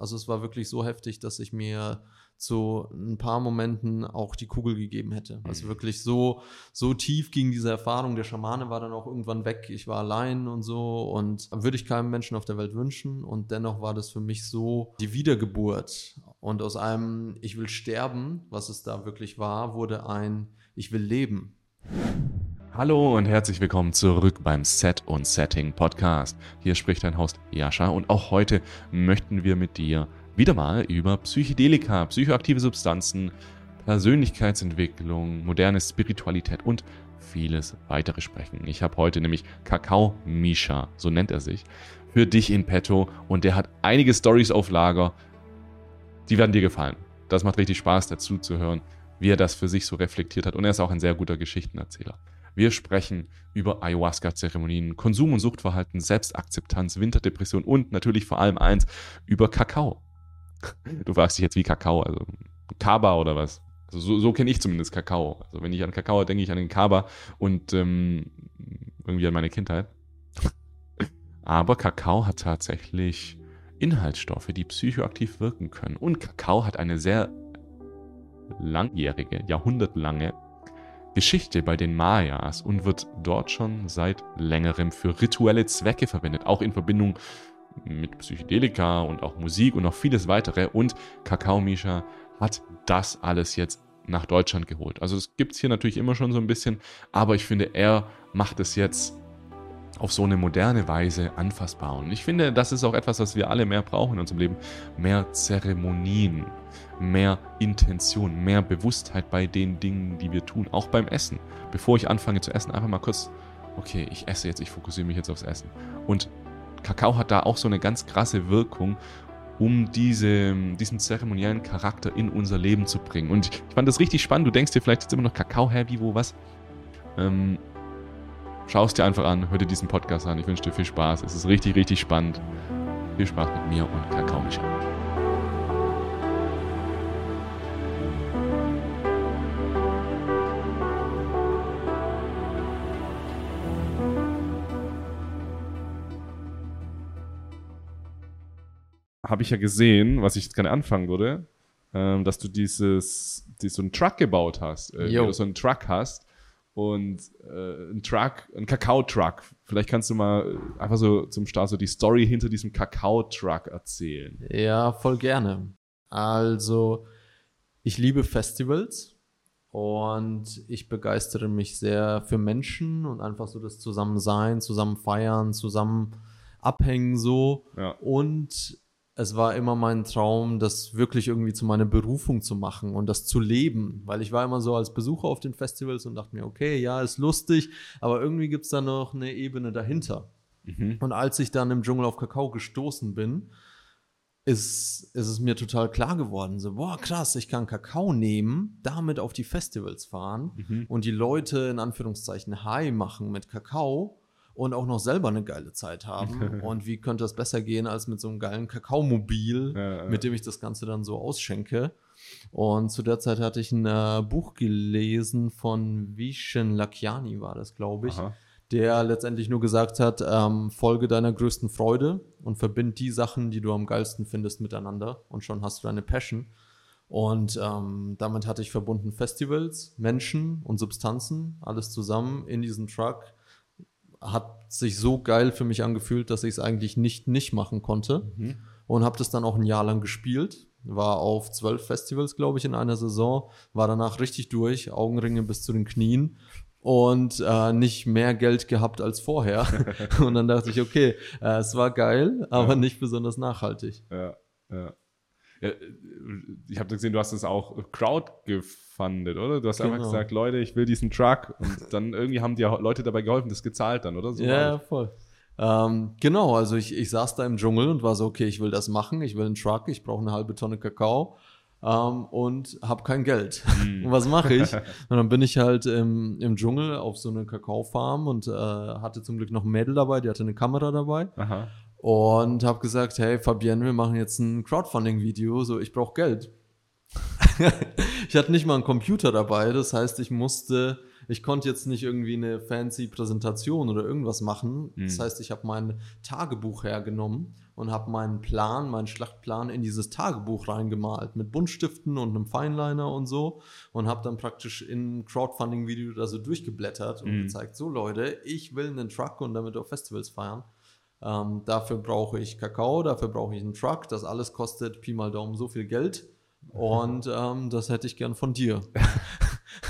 Also es war wirklich so heftig, dass ich mir zu ein paar Momenten auch die Kugel gegeben hätte. Also Mhm. wirklich so, so tief ging diese Erfahrung. Der Schamane war dann auch irgendwann weg. Ich war allein und so und würde ich keinem Menschen auf der Welt wünschen. Und dennoch war das für mich so die Wiedergeburt. Und aus einem Ich will sterben, was es da wirklich war, wurde ein Ich will leben. Hallo und herzlich willkommen zurück beim Set und Setting Podcast. Hier spricht dein Host Jascha und auch heute möchten wir mit dir wieder mal über Psychedelika, psychoaktive Substanzen, Persönlichkeitsentwicklung, moderne Spiritualität und vieles weitere sprechen. Ich habe heute nämlich Kakao Misha, so nennt er sich, für dich in petto und der hat einige Stories auf Lager, die werden dir gefallen. Das macht richtig Spaß dazu zu hören, wie er das für sich so reflektiert hat und er ist auch ein sehr guter Geschichtenerzähler. Wir sprechen über Ayahuasca-Zeremonien, Konsum- und Suchtverhalten, Selbstakzeptanz, Winterdepression und natürlich vor allem eins über Kakao. Du fragst dich jetzt wie Kakao, also Kaba oder was? Also so, so kenne ich zumindest Kakao. Also wenn ich an Kakao denke ich an den Kaba und ähm, irgendwie an meine Kindheit. Aber Kakao hat tatsächlich Inhaltsstoffe, die psychoaktiv wirken können. Und Kakao hat eine sehr langjährige, jahrhundertlange Geschichte bei den Mayas und wird dort schon seit längerem für rituelle Zwecke verwendet, auch in Verbindung mit Psychedelika und auch Musik und noch vieles weitere. Und Kakao Misha hat das alles jetzt nach Deutschland geholt. Also es gibt es hier natürlich immer schon so ein bisschen, aber ich finde, er macht es jetzt auf so eine moderne Weise anfassbar. Und ich finde, das ist auch etwas, was wir alle mehr brauchen in unserem Leben. Mehr Zeremonien, mehr Intention, mehr Bewusstheit bei den Dingen, die wir tun, auch beim Essen. Bevor ich anfange zu essen, einfach mal kurz, okay, ich esse jetzt, ich fokussiere mich jetzt aufs Essen. Und Kakao hat da auch so eine ganz krasse Wirkung, um diese, diesen zeremoniellen Charakter in unser Leben zu bringen. Und ich fand das richtig spannend. Du denkst dir vielleicht jetzt immer noch Kakao, hä, wie, wo, was? Ähm, Schau es dir einfach an, hör dir diesen Podcast an. Ich wünsche dir viel Spaß. Es ist richtig, richtig spannend. Viel Spaß mit mir und Kakao Micha. Habe ich ja gesehen, was ich jetzt gerne anfangen würde, ähm, dass du dieses, dieses so einen Truck gebaut hast, äh, oder so einen Truck hast und äh, ein Truck, ein Kakao-Truck. Vielleicht kannst du mal äh, einfach so zum Start so die Story hinter diesem Kakao-Truck erzählen. Ja, voll gerne. Also, ich liebe Festivals und ich begeistere mich sehr für Menschen und einfach so das Zusammensein, zusammen feiern, zusammen abhängen so. Ja. Und es war immer mein Traum, das wirklich irgendwie zu meiner Berufung zu machen und das zu leben, weil ich war immer so als Besucher auf den Festivals und dachte mir, okay, ja, ist lustig, aber irgendwie gibt es da noch eine Ebene dahinter. Mhm. Und als ich dann im Dschungel auf Kakao gestoßen bin, ist, ist es mir total klar geworden, so, boah, krass, ich kann Kakao nehmen, damit auf die Festivals fahren Mhm. und die Leute in Anführungszeichen high machen mit Kakao und auch noch selber eine geile Zeit haben. und wie könnte das besser gehen als mit so einem geilen Kakaomobil, Ja, mit dem ich das Ganze dann so ausschenke. Und zu der Zeit hatte ich ein äh, Buch gelesen von Vishen Lakiani, war das, glaube ich Aha. der letztendlich nur gesagt hat, ähm, folge deiner größten Freude und verbind die Sachen, die du am geilsten findest, miteinander und schon hast du deine Passion. Und ähm, damit hatte ich verbunden Festivals, Menschen und Substanzen, alles zusammen in diesem Truck. Hat sich so geil für mich angefühlt, dass ich es eigentlich nicht nicht machen konnte Mhm. und habe das dann auch ein Jahr lang gespielt. War auf zwölf Festivals, glaube ich, in einer Saison. War danach richtig durch, Augenringe bis zu den Knien und äh, nicht mehr Geld gehabt als vorher. und dann dachte ich, okay, äh, es war geil, aber Ja. nicht besonders nachhaltig. Ja, ja. ja äh, ich habe gesehen, du hast es auch Crowd gefundet, oder? Du hast einfach Genau. gesagt, Leute, ich will diesen Truck. Und dann irgendwie haben dir Leute dabei geholfen, das gezahlt dann, oder? So Ja, voll. Ähm, genau, also ich, ich saß da im Dschungel und war so, okay, ich will das machen, ich will einen Truck, ich brauche eine halbe Tonne Kakao ähm, und habe kein Geld. Mhm. und was mache ich? Und dann bin ich halt im, im Dschungel auf so eine Kakaofarm und äh, hatte zum Glück noch ein Mädel dabei, die hatte eine Kamera dabei Aha. und habe gesagt, hey Fabienne, wir machen jetzt ein Crowdfunding-Video, so ich brauche Geld. ich hatte nicht mal einen Computer dabei, das heißt, ich musste ich konnte jetzt nicht irgendwie eine fancy Präsentation oder irgendwas machen. Mhm. Das heißt, ich habe mein Tagebuch hergenommen und habe meinen Plan, meinen Schlachtplan in dieses Tagebuch reingemalt mit Buntstiften und einem Fineliner und so und habe dann praktisch in Crowdfunding-Video da so durchgeblättert und Mhm. gezeigt, so Leute, ich will einen Truck und damit auf Festivals feiern. Ähm, dafür brauche ich Kakao, dafür brauche ich einen Truck. Das alles kostet Pi mal Daumen so viel Geld. Und ähm, das hätte ich gern von dir.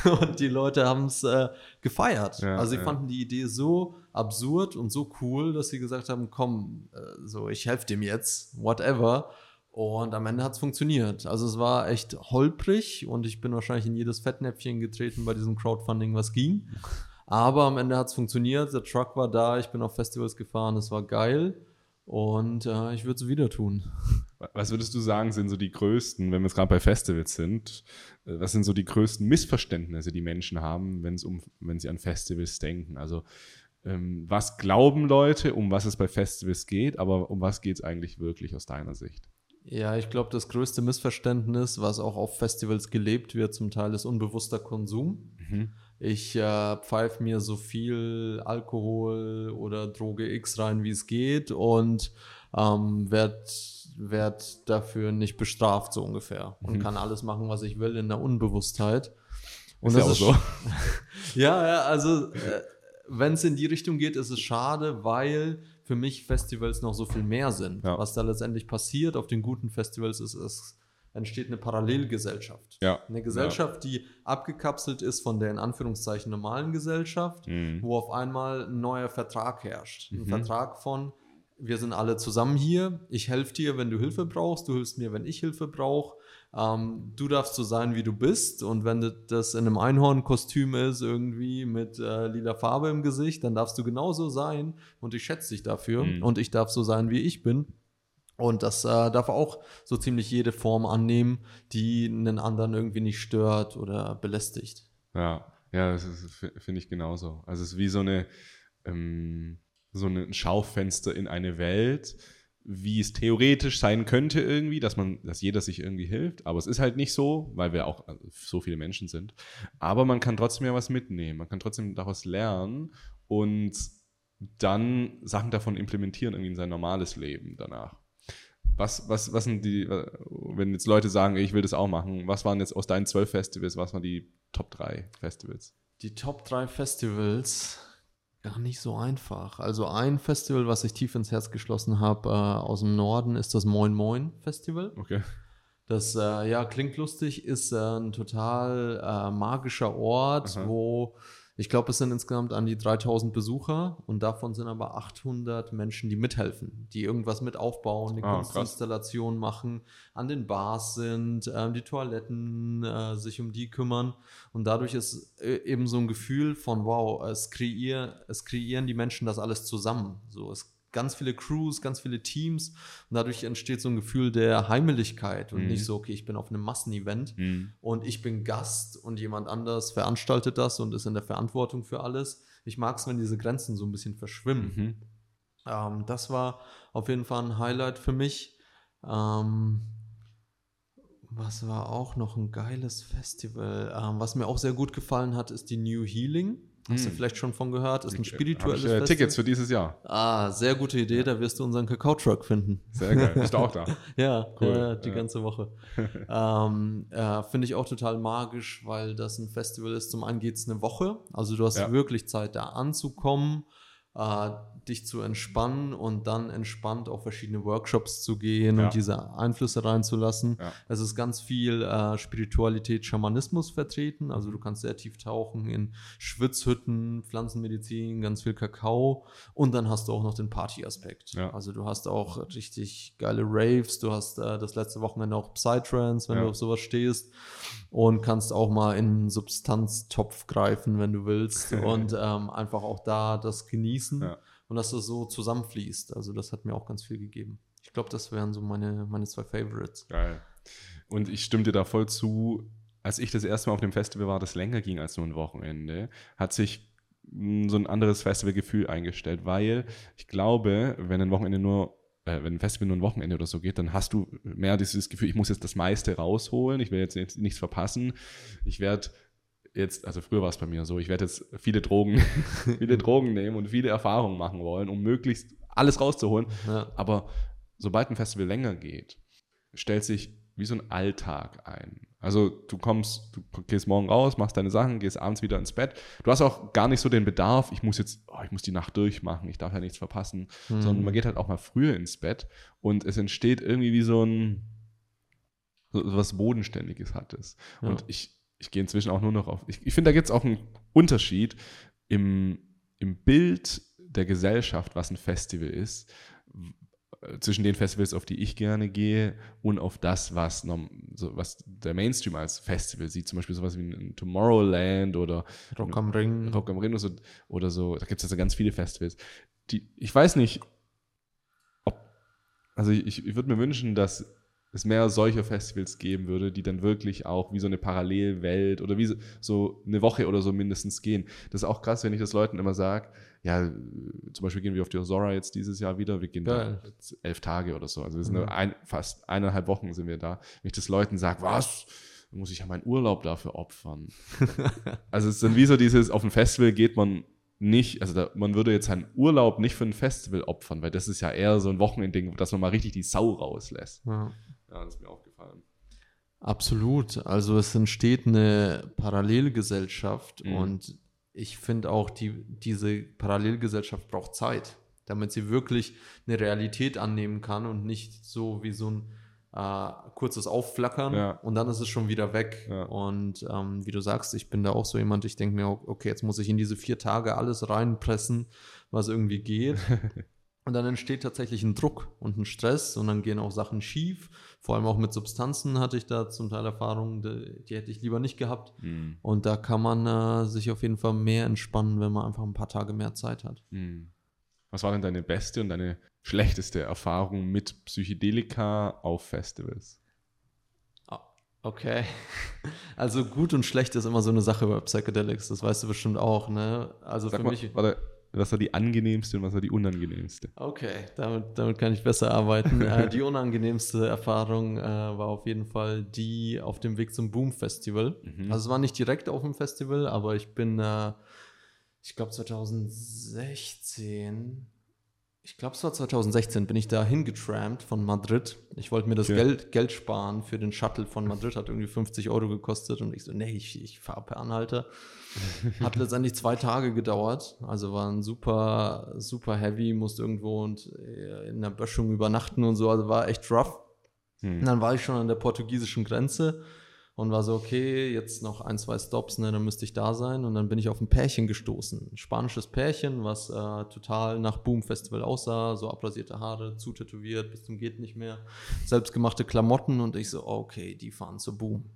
und die Leute haben es äh, gefeiert. Ja, also sie ja. fanden die Idee so absurd und so cool, dass sie gesagt haben, komm, äh, so ich helfe dem jetzt, whatever. Und am Ende hat es funktioniert. Also es war echt holprig und ich bin wahrscheinlich in jedes Fettnäpfchen getreten bei diesem Crowdfunding, was ging. Aber am Ende hat es funktioniert. Der Truck war da, ich bin auf Festivals gefahren, es war geil. Und äh, ich würde es wieder tun. Was würdest du sagen, sind so die größten, wenn wir jetzt gerade bei Festivals sind, äh, was sind so die größten Missverständnisse, die Menschen haben, wenn es um, wenn sie an Festivals denken? Also ähm, was glauben Leute, um was es bei Festivals geht, aber um was geht es eigentlich wirklich aus deiner Sicht? Ja, ich glaube, das größte Missverständnis, was auch auf Festivals gelebt wird, zum Teil ist unbewusster Konsum. Mhm. Ich äh, pfeife mir so viel Alkohol oder Droge X rein, wie es geht und ähm, werde werd dafür nicht bestraft, so ungefähr. Und Mhm. kann alles machen, was ich will in der Unbewusstheit. Und Ist ja das auch so. ja, ja, also äh, wenn es in die Richtung geht, ist es schade, weil für mich Festivals noch so viel mehr sind. Ja. Was da letztendlich passiert auf den guten Festivals ist, es entsteht eine Parallelgesellschaft. Ja. Eine Gesellschaft, die abgekapselt ist von der in Anführungszeichen normalen Gesellschaft, Mhm. wo auf einmal ein neuer Vertrag herrscht. Ein Mhm. Vertrag von, wir sind alle zusammen hier, ich helfe dir, wenn du Hilfe brauchst, du hilfst mir, wenn ich Hilfe brauche. Ähm, du darfst so sein, wie du bist. Und wenn das in einem Einhornkostüm ist, irgendwie mit äh, lila Farbe im Gesicht, dann darfst du genauso sein. Und ich schätze dich dafür. Mhm. Und ich darf so sein, wie ich bin. Und das äh, darf auch so ziemlich jede Form annehmen, die einen anderen irgendwie nicht stört oder belästigt. Ja, ja, das finde ich genauso. Also es ist wie so eine ähm, so ein Schaufenster in eine Welt, wie es theoretisch sein könnte irgendwie, dass man, dass jeder sich irgendwie hilft. Aber es ist halt nicht so, weil wir auch äh, so viele Menschen sind. Aber man kann trotzdem ja was mitnehmen. Man kann trotzdem daraus lernen und dann Sachen davon implementieren irgendwie in sein normales Leben danach. Was, was, was sind die, äh, wenn jetzt Leute sagen, ich will das auch machen, was waren jetzt aus deinen zwölf Festivals, was waren die Top 3 Festivals? Die Top 3 Festivals, gar nicht so einfach. Also ein Festival, was ich tief ins Herz geschlossen habe äh, aus dem Norden, ist das Moin Moin Festival. Okay. Das, äh, ja, klingt lustig, ist äh, ein total äh, magischer Ort, Aha. wo ich glaube, es sind insgesamt an die 3000 Besucher und davon sind aber 800 Menschen, die mithelfen, die irgendwas mit aufbauen, die Ah, krass. Kunstinstallationen machen, an den Bars sind, ähm, die Toiletten äh, sich um die kümmern und dadurch ist äh, eben so ein Gefühl von, wow, es, kreier, es kreieren die Menschen das alles zusammen. So, es ganz viele Crews, ganz viele Teams und dadurch entsteht so ein Gefühl der Heimeligkeit und Mhm. nicht so, okay, ich bin auf einem Massenevent Hm. und ich bin Gast und jemand anders veranstaltet das und ist in der Verantwortung für alles. Ich mag es, wenn diese Grenzen so ein bisschen verschwimmen. Mhm. Ähm, das war auf jeden Fall ein Highlight für mich. Ähm, was war auch noch ein geiles Festival? Ähm, was mir auch sehr gut gefallen hat, ist die New Healing. Hast du Hm. vielleicht schon von gehört? Ist ein spirituelles ich, äh, Festival. Tickets für dieses Jahr. Ah, sehr gute Idee. Da wirst du unseren Kakao-Truck finden. Sehr geil. Bist du auch da? Ja, Cool, ja, die ja. ganze Woche. ähm, äh, Finde ich auch total magisch, weil das ein Festival ist. Zum einen geht es eine Woche, also du hast Ja. wirklich Zeit, da anzukommen, äh, dich zu entspannen und dann entspannt auf verschiedene Workshops zu gehen Ja. und diese Einflüsse reinzulassen. Ja. Es ist ganz viel äh, Spiritualität, Schamanismus vertreten. Also du kannst sehr tief tauchen in Schwitzhütten, Pflanzenmedizin, ganz viel Kakao. Und dann hast du auch noch den Party-Aspekt. Ja. Also du hast auch richtig geile Raves. Du hast äh, das letzte Wochenende auch Psytrance, wenn du auf sowas stehst. Und kannst auch mal in einen Substanztopf greifen, wenn du willst. und ähm, einfach auch da das genießen. Ja. Und dass das so zusammenfließt. Also das hat mir auch ganz viel gegeben. Ich glaube, das wären so meine, meine zwei Favorites. Geil. Und ich stimme dir da voll zu. Als ich das erste Mal auf dem Festival war, das länger ging als nur ein Wochenende, hat sich mh, so ein anderes Festivalgefühl eingestellt, weil ich glaube, wenn ein Wochenende nur, äh, wenn ein Festival nur ein Wochenende oder so geht, dann hast du mehr dieses Gefühl, ich muss jetzt das meiste rausholen, ich will jetzt nichts verpassen, ich werde jetzt, also früher war es bei mir so, ich werde jetzt viele Drogen, viele Drogen nehmen und viele Erfahrungen machen wollen, um möglichst alles rauszuholen. Ja. Aber sobald ein Festival länger geht, stellt sich wie so ein Alltag ein. Also du kommst, du gehst morgen raus, machst deine Sachen, gehst abends wieder ins Bett. Du hast auch gar nicht so den Bedarf, ich muss jetzt, oh, ich muss die Nacht durchmachen, ich darf ja nichts verpassen, Mhm. sondern man geht halt auch mal früher ins Bett und es entsteht irgendwie wie so ein so so was Bodenständiges hat es. Ja. Und ich, ich gehe inzwischen auch nur noch auf. Ich, ich finde, da gibt es auch einen Unterschied im, im Bild der Gesellschaft, was ein Festival ist, äh, zwischen den Festivals, auf die ich gerne gehe, und auf das, was, so, was der Mainstream als Festival sieht. Zum Beispiel sowas wie ein Tomorrowland oder Rock am Ring. Rock am Ring oder so, oder so. Da gibt es ja so ganz viele Festivals. Die, ich weiß nicht, ob. Also ich, ich würde mir wünschen, dass es mehr solcher Festivals geben würde, die dann wirklich auch wie so eine Parallelwelt oder wie so, so eine Woche oder so mindestens gehen. Das ist auch krass, wenn ich das Leuten immer sage, ja, zum Beispiel gehen wir auf die Osora jetzt dieses Jahr wieder, wir gehen Geil. da elf Tage oder so. Also wir sind Mhm. ein, fast eineinhalb Wochen sind wir da. Wenn ich das Leuten sage, was? Dann muss ich ja meinen Urlaub dafür opfern. Also es ist dann wie so dieses, auf ein Festival geht man nicht, also da, man würde jetzt seinen Urlaub nicht für ein Festival opfern, weil das ist ja eher so ein Wochenendding, dass man mal richtig die Sau rauslässt. Ja. Ja, das ist mir aufgefallen. Absolut. Also es entsteht eine Parallelgesellschaft Mhm. und ich finde auch, die, diese Parallelgesellschaft braucht Zeit, damit sie wirklich eine Realität annehmen kann und nicht so wie so ein äh, kurzes Aufflackern Ja. und dann ist es schon wieder weg. Ja. Und ähm, wie du sagst, ich bin da auch so jemand, ich denke mir, okay, jetzt muss ich in diese vier Tage alles reinpressen, was irgendwie geht. Und dann entsteht tatsächlich ein Druck und ein Stress und dann gehen auch Sachen schief. Vor allem auch mit Substanzen hatte ich da zum Teil Erfahrungen, die, die hätte ich lieber nicht gehabt. Hm. Und da kann man äh, sich auf jeden Fall mehr entspannen, wenn man einfach ein paar Tage mehr Zeit hat. Hm. Was war denn deine beste und deine schlechteste Erfahrung mit Psychedelika auf Festivals? Okay. Also gut und schlecht ist immer so eine Sache bei Psychedelics, das weißt du bestimmt auch, ne? Also Sag für mal, mich. warte, was war die angenehmste und was war die unangenehmste? Okay, damit, damit kann ich besser arbeiten. äh, die unangenehmste Erfahrung äh, war auf jeden Fall die auf dem Weg zum Boom Festival. Mhm. Also es war nicht direkt auf dem Festival, aber ich bin, äh, ich glaube 2016, ich glaube es war 2016, bin ich da hingetrampt von Madrid. Ich wollte mir das Okay. Geld, Geld sparen für den Shuttle von Madrid, hat irgendwie 50 Euro gekostet und ich so, nee, ich, ich fahre per Anhalter. Hat letztendlich zwei Tage gedauert, also war ein super, super heavy, musste irgendwo und äh, in der Böschung übernachten und so, also war echt rough. Und Hm. dann war ich schon an der portugiesischen Grenze und war so, okay, jetzt noch ein, zwei Stops, ne, dann müsste ich da sein. Und dann bin ich auf ein Pärchen gestoßen. Ein spanisches Pärchen, was äh, total nach Boom Festival aussah, so abrasierte Haare, zutätowiert, bis zum geht nicht mehr, selbstgemachte Klamotten und ich so, okay, die fahren zu Boom.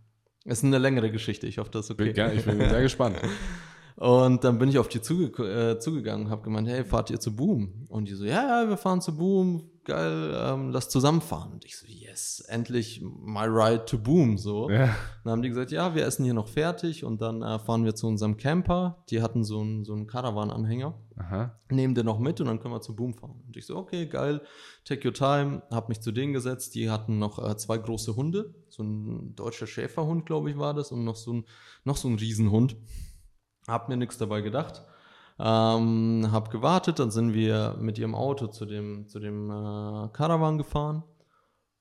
Ist eine längere Geschichte, ich hoffe, das ist Bin, okay. gerne- ich bin sehr gespannt. Und dann bin ich auf die zuge äh, zugegangen und habe gemeint, hey, fahrt ihr zu Boom? Und die so, ja, ja, wir fahren zu Boom, geil, ähm, lass zusammenfahren. Und ich so, yes, endlich my ride to Boom, so. Ja. Dann haben die gesagt, ja, wir essen hier noch fertig und dann äh, fahren wir zu unserem Camper. Die hatten so einen so einen Caravan-Anhänger. Nehmen den noch mit und dann können wir zu Boom fahren. Und ich so, okay, geil, take your time. Hab mich zu denen gesetzt. Die hatten noch äh, zwei große Hunde. So ein deutscher Schäferhund, glaube ich, war das. Und noch so ein, noch so ein Riesenhund. Hab mir nichts dabei gedacht. Ähm, hab gewartet, dann sind wir mit ihrem Auto zu dem, zu dem äh, Caravan gefahren.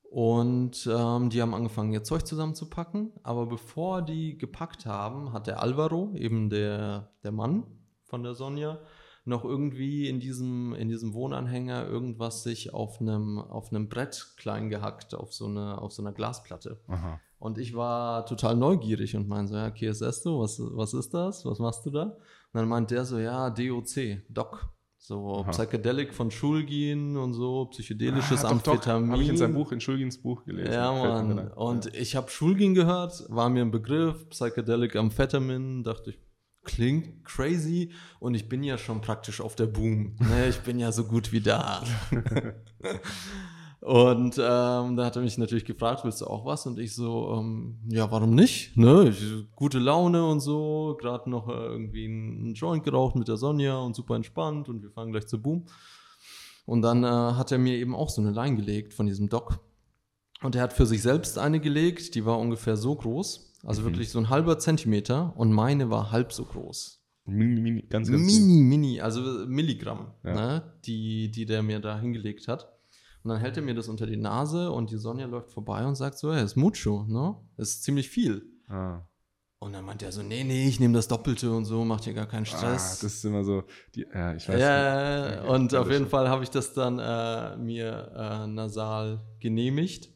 Und ähm, die haben angefangen, ihr Zeug zusammenzupacken. Aber bevor die gepackt haben, hat der Alvaro, eben der, der Mann von der Sonja, noch irgendwie in diesem, in diesem Wohnanhänger irgendwas sich auf einem, auf einem Brett klein gehackt, auf so, eine, auf so einer Glasplatte. Aha. Und ich war total neugierig und meinte so, ja, okay, was ist du? Was, was ist das? Was machst du da? Und dann meint der so, ja, DOC, Doc. So Aha. Psychedelic von Schulgin und so, psychedelisches Ah. Amphetamin. Habe ich in seinem Buch, in Schulgins Buch gelesen. Ja, Mann. Und ich habe Schulgin gehört, war mir ein Begriff, Psychedelic Amphetamin, dachte ich, klingt crazy und ich bin ja schon praktisch auf der Boom. Ne, ich bin ja so gut wie da. und ähm, da hat er mich natürlich gefragt, willst du auch was? Und ich so, ähm, ja, warum nicht? Ne? Ich, gute Laune und so, gerade noch äh, irgendwie einen Joint geraucht mit der Sonja und super entspannt und wir fahren gleich zur Boom. Und dann äh, hat er mir eben auch so eine Line gelegt von diesem Doc. Und er hat für sich selbst eine gelegt, die war ungefähr so groß, Also Mhm. wirklich so ein halber Zentimeter und meine war halb so groß. Mini, mini, ganz, ganz Mini, mini, also Milligramm, Ja. ne, die, die der mir da hingelegt hat. Und dann hält er mir das unter die Nase und die Sonja läuft vorbei und sagt so, hey, ist mucho, ne? Das ist ziemlich viel. Ah. Und dann meint er so, nee, nee, ich nehme das Doppelte und so, macht hier gar keinen Ah, Stress. das ist immer so, die, ja, ich weiß ja, nicht. ja, und auf jeden. Fall habe ich das dann äh, mir äh, nasal genehmigt.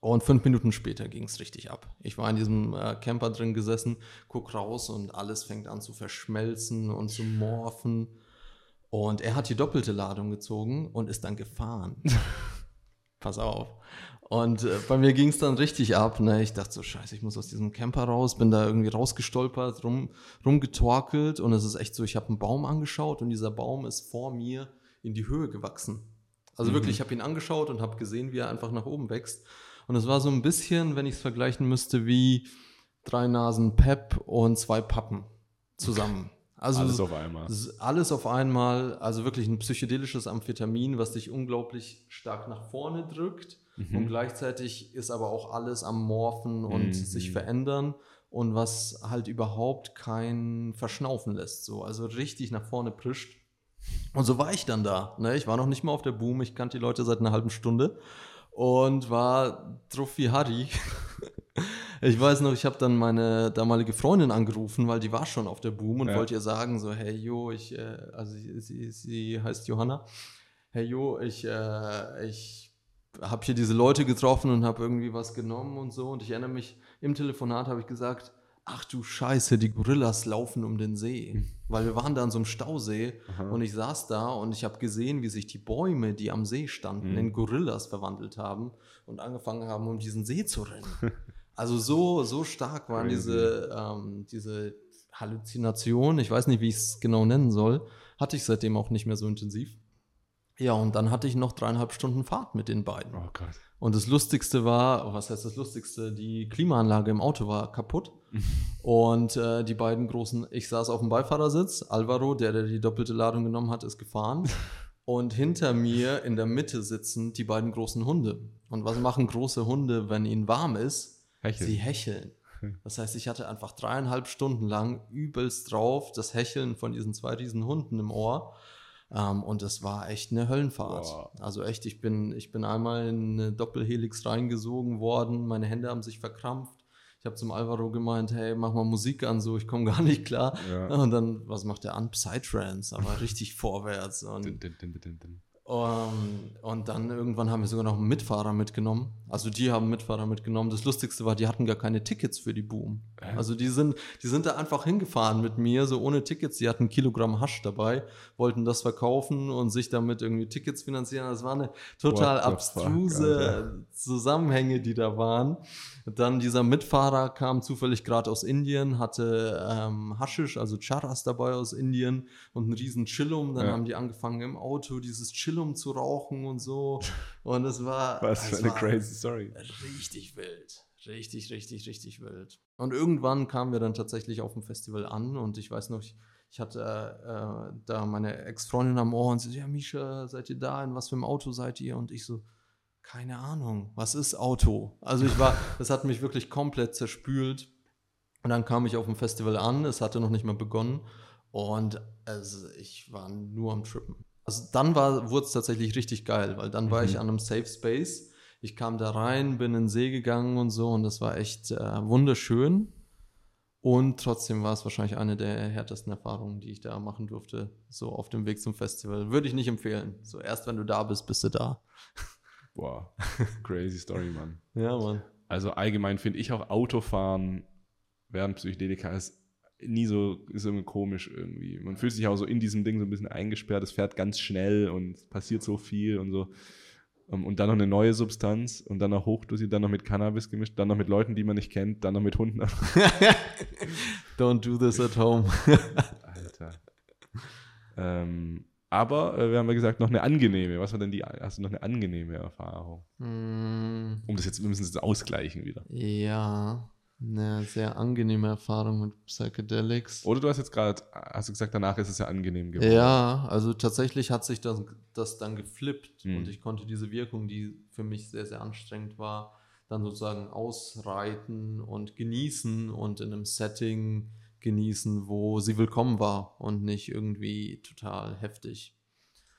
Und fünf Minuten später ging es richtig ab. Ich war in diesem äh, Camper drin gesessen, guck raus und alles fängt an zu verschmelzen und zu morphen. Und er hat die doppelte Ladung gezogen und ist dann gefahren. Pass auf. Und äh, bei mir ging es dann richtig ab. Ne? Ich dachte so, scheiße, ich muss aus diesem Camper raus. Bin da irgendwie rausgestolpert, rum, rumgetorkelt. Und es ist echt so, ich habe einen Baum angeschaut und dieser Baum ist vor mir in die Höhe gewachsen. Also Mhm. wirklich, ich habe ihn angeschaut und habe gesehen, wie er einfach nach oben wächst. Und es war so ein bisschen, wenn ich es vergleichen müsste, wie drei Nasen Pep und zwei Pappen zusammen. Also Alles auf einmal. alles auf einmal, also wirklich ein psychedelisches Amphetamin, was dich unglaublich stark nach vorne drückt. Mhm. Und gleichzeitig ist aber auch alles am Morphen und Mhm. sich verändern und was halt überhaupt kein Verschnaufen lässt. So. Also richtig nach vorne prischt. Und so war ich dann da. Ne? Ich war noch nicht mal auf der Boom, ich kannte die Leute seit einer halben Stunde und war wie Harry. Ich weiß noch, ich habe dann meine damalige Freundin angerufen, weil die war schon auf der Boom und Ja. wollte ihr sagen, so, hey Jo, ich, äh, also sie, sie, heißt Johanna, hey Jo, ich, äh, ich habe hier diese Leute getroffen und habe irgendwie was genommen und so. Und ich erinnere mich, im Telefonat habe ich gesagt, ach du Scheiße, die Gorillas laufen um den See. Weil wir waren da an so einem Stausee Aha. und ich saß da und ich habe gesehen, wie sich die Bäume, die am See standen, Mhm. in Gorillas verwandelt haben und angefangen haben, um diesen See zu rennen. Also so, so stark waren Crazy. diese, ähm, diese Halluzinationen, ich weiß nicht, wie ich es genau nennen soll, hatte ich seitdem auch nicht mehr so intensiv. Ja, und dann hatte ich noch dreieinhalb Stunden Fahrt mit den beiden. Oh Gott. Und das Lustigste war, oh, was heißt das Lustigste? Die Klimaanlage im Auto war kaputt. Und äh, die beiden großen, ich saß auf dem Beifahrersitz, Alvaro, der, der die doppelte Ladung genommen hat, ist gefahren. Und hinter mir in der Mitte sitzen die beiden großen Hunde. Und was machen große Hunde, wenn ihnen warm ist? Hecheln. Sie hecheln. Das heißt, ich hatte einfach dreieinhalb Stunden lang übelst drauf das Hecheln von diesen zwei riesen Hunden im Ohr. Ähm, und es war echt eine Höllenfahrt. Boah. Also echt, ich bin, ich bin einmal in eine Doppelhelix reingesogen worden, meine Hände haben sich verkrampft. Ich habe zum Alvaro gemeint, hey, mach mal Musik an, so, ich komme gar nicht klar. Ja. Und dann, was macht der an? Psytrance, aber richtig vorwärts. Und din, din, din. Um, und dann irgendwann haben wir sogar noch einen Mitfahrer mitgenommen. Also die haben Mitfahrer mitgenommen. Das Lustigste war, die hatten gar keine Tickets für die Boom. Äh? Also die sind, die sind da einfach hingefahren mit mir, so ohne Tickets. Die hatten ein Kilogramm Hasch dabei, wollten das verkaufen und sich damit irgendwie Tickets finanzieren. Das war eine total abstruse Zusammenhänge, die da waren. Dann dieser Mitfahrer kam zufällig gerade aus Indien, hatte ähm, Haschisch, also Charas dabei aus Indien und einen riesen Chillum. Dann Ja. haben die angefangen im Auto dieses Chillum zu rauchen und so. Und es war, Was für eine crazy Story. richtig wild. Richtig, richtig, richtig wild. Und irgendwann kamen wir dann tatsächlich auf dem Festival an und ich weiß noch, ich, ich hatte äh, da meine Ex-Freundin am Ohr und sie so, ja, Misha, seid ihr da? In was für einem Auto seid ihr? Und ich so, keine Ahnung, was ist Auto? Also ich war, das hat mich wirklich komplett zerspült. Und dann kam ich auf dem Festival an, es hatte noch nicht mal begonnen und also ich war nur am Trippen. Also dann wurde es tatsächlich richtig geil, weil dann war Mhm. ich an einem Safe Space. Ich kam da rein, bin in den See gegangen und so und das war echt äh, wunderschön. Und trotzdem war es wahrscheinlich eine der härtesten Erfahrungen, die ich da machen durfte, so auf dem Weg zum Festival. Würde ich nicht empfehlen. So erst wenn du da bist, bist du da. Boah, crazy Story, Mann. Ja, Mann. Also allgemein finde ich auch Autofahren während Psychedelika ist nie so, ist irgendwie komisch irgendwie. Man fühlt sich auch so in diesem Ding so ein bisschen eingesperrt, es fährt ganz schnell und es passiert so viel und so. Ähm, Und dann noch eine neue Substanz und dann noch hochdosiert, dann noch mit Cannabis gemischt, dann noch mit Leuten, die man nicht kennt, dann noch mit Hunden. Don't do this at home. Alter. ähm, aber äh, wir haben ja gesagt, noch eine angenehme. Was war denn die? Hast du noch eine angenehme Erfahrung? Mm, Um das jetzt, wir müssen das ausgleichen wieder. ja, eine sehr angenehme Erfahrung mit Psychedelics. Oder du hast jetzt gerade, hast du gesagt, danach ist es ja angenehm geworden. Ja, also tatsächlich hat sich das, das dann geflippt Mhm. und ich konnte diese Wirkung, die für mich sehr, sehr anstrengend war, dann sozusagen ausreiten und genießen und in einem Setting genießen, wo sie willkommen war und nicht irgendwie total heftig.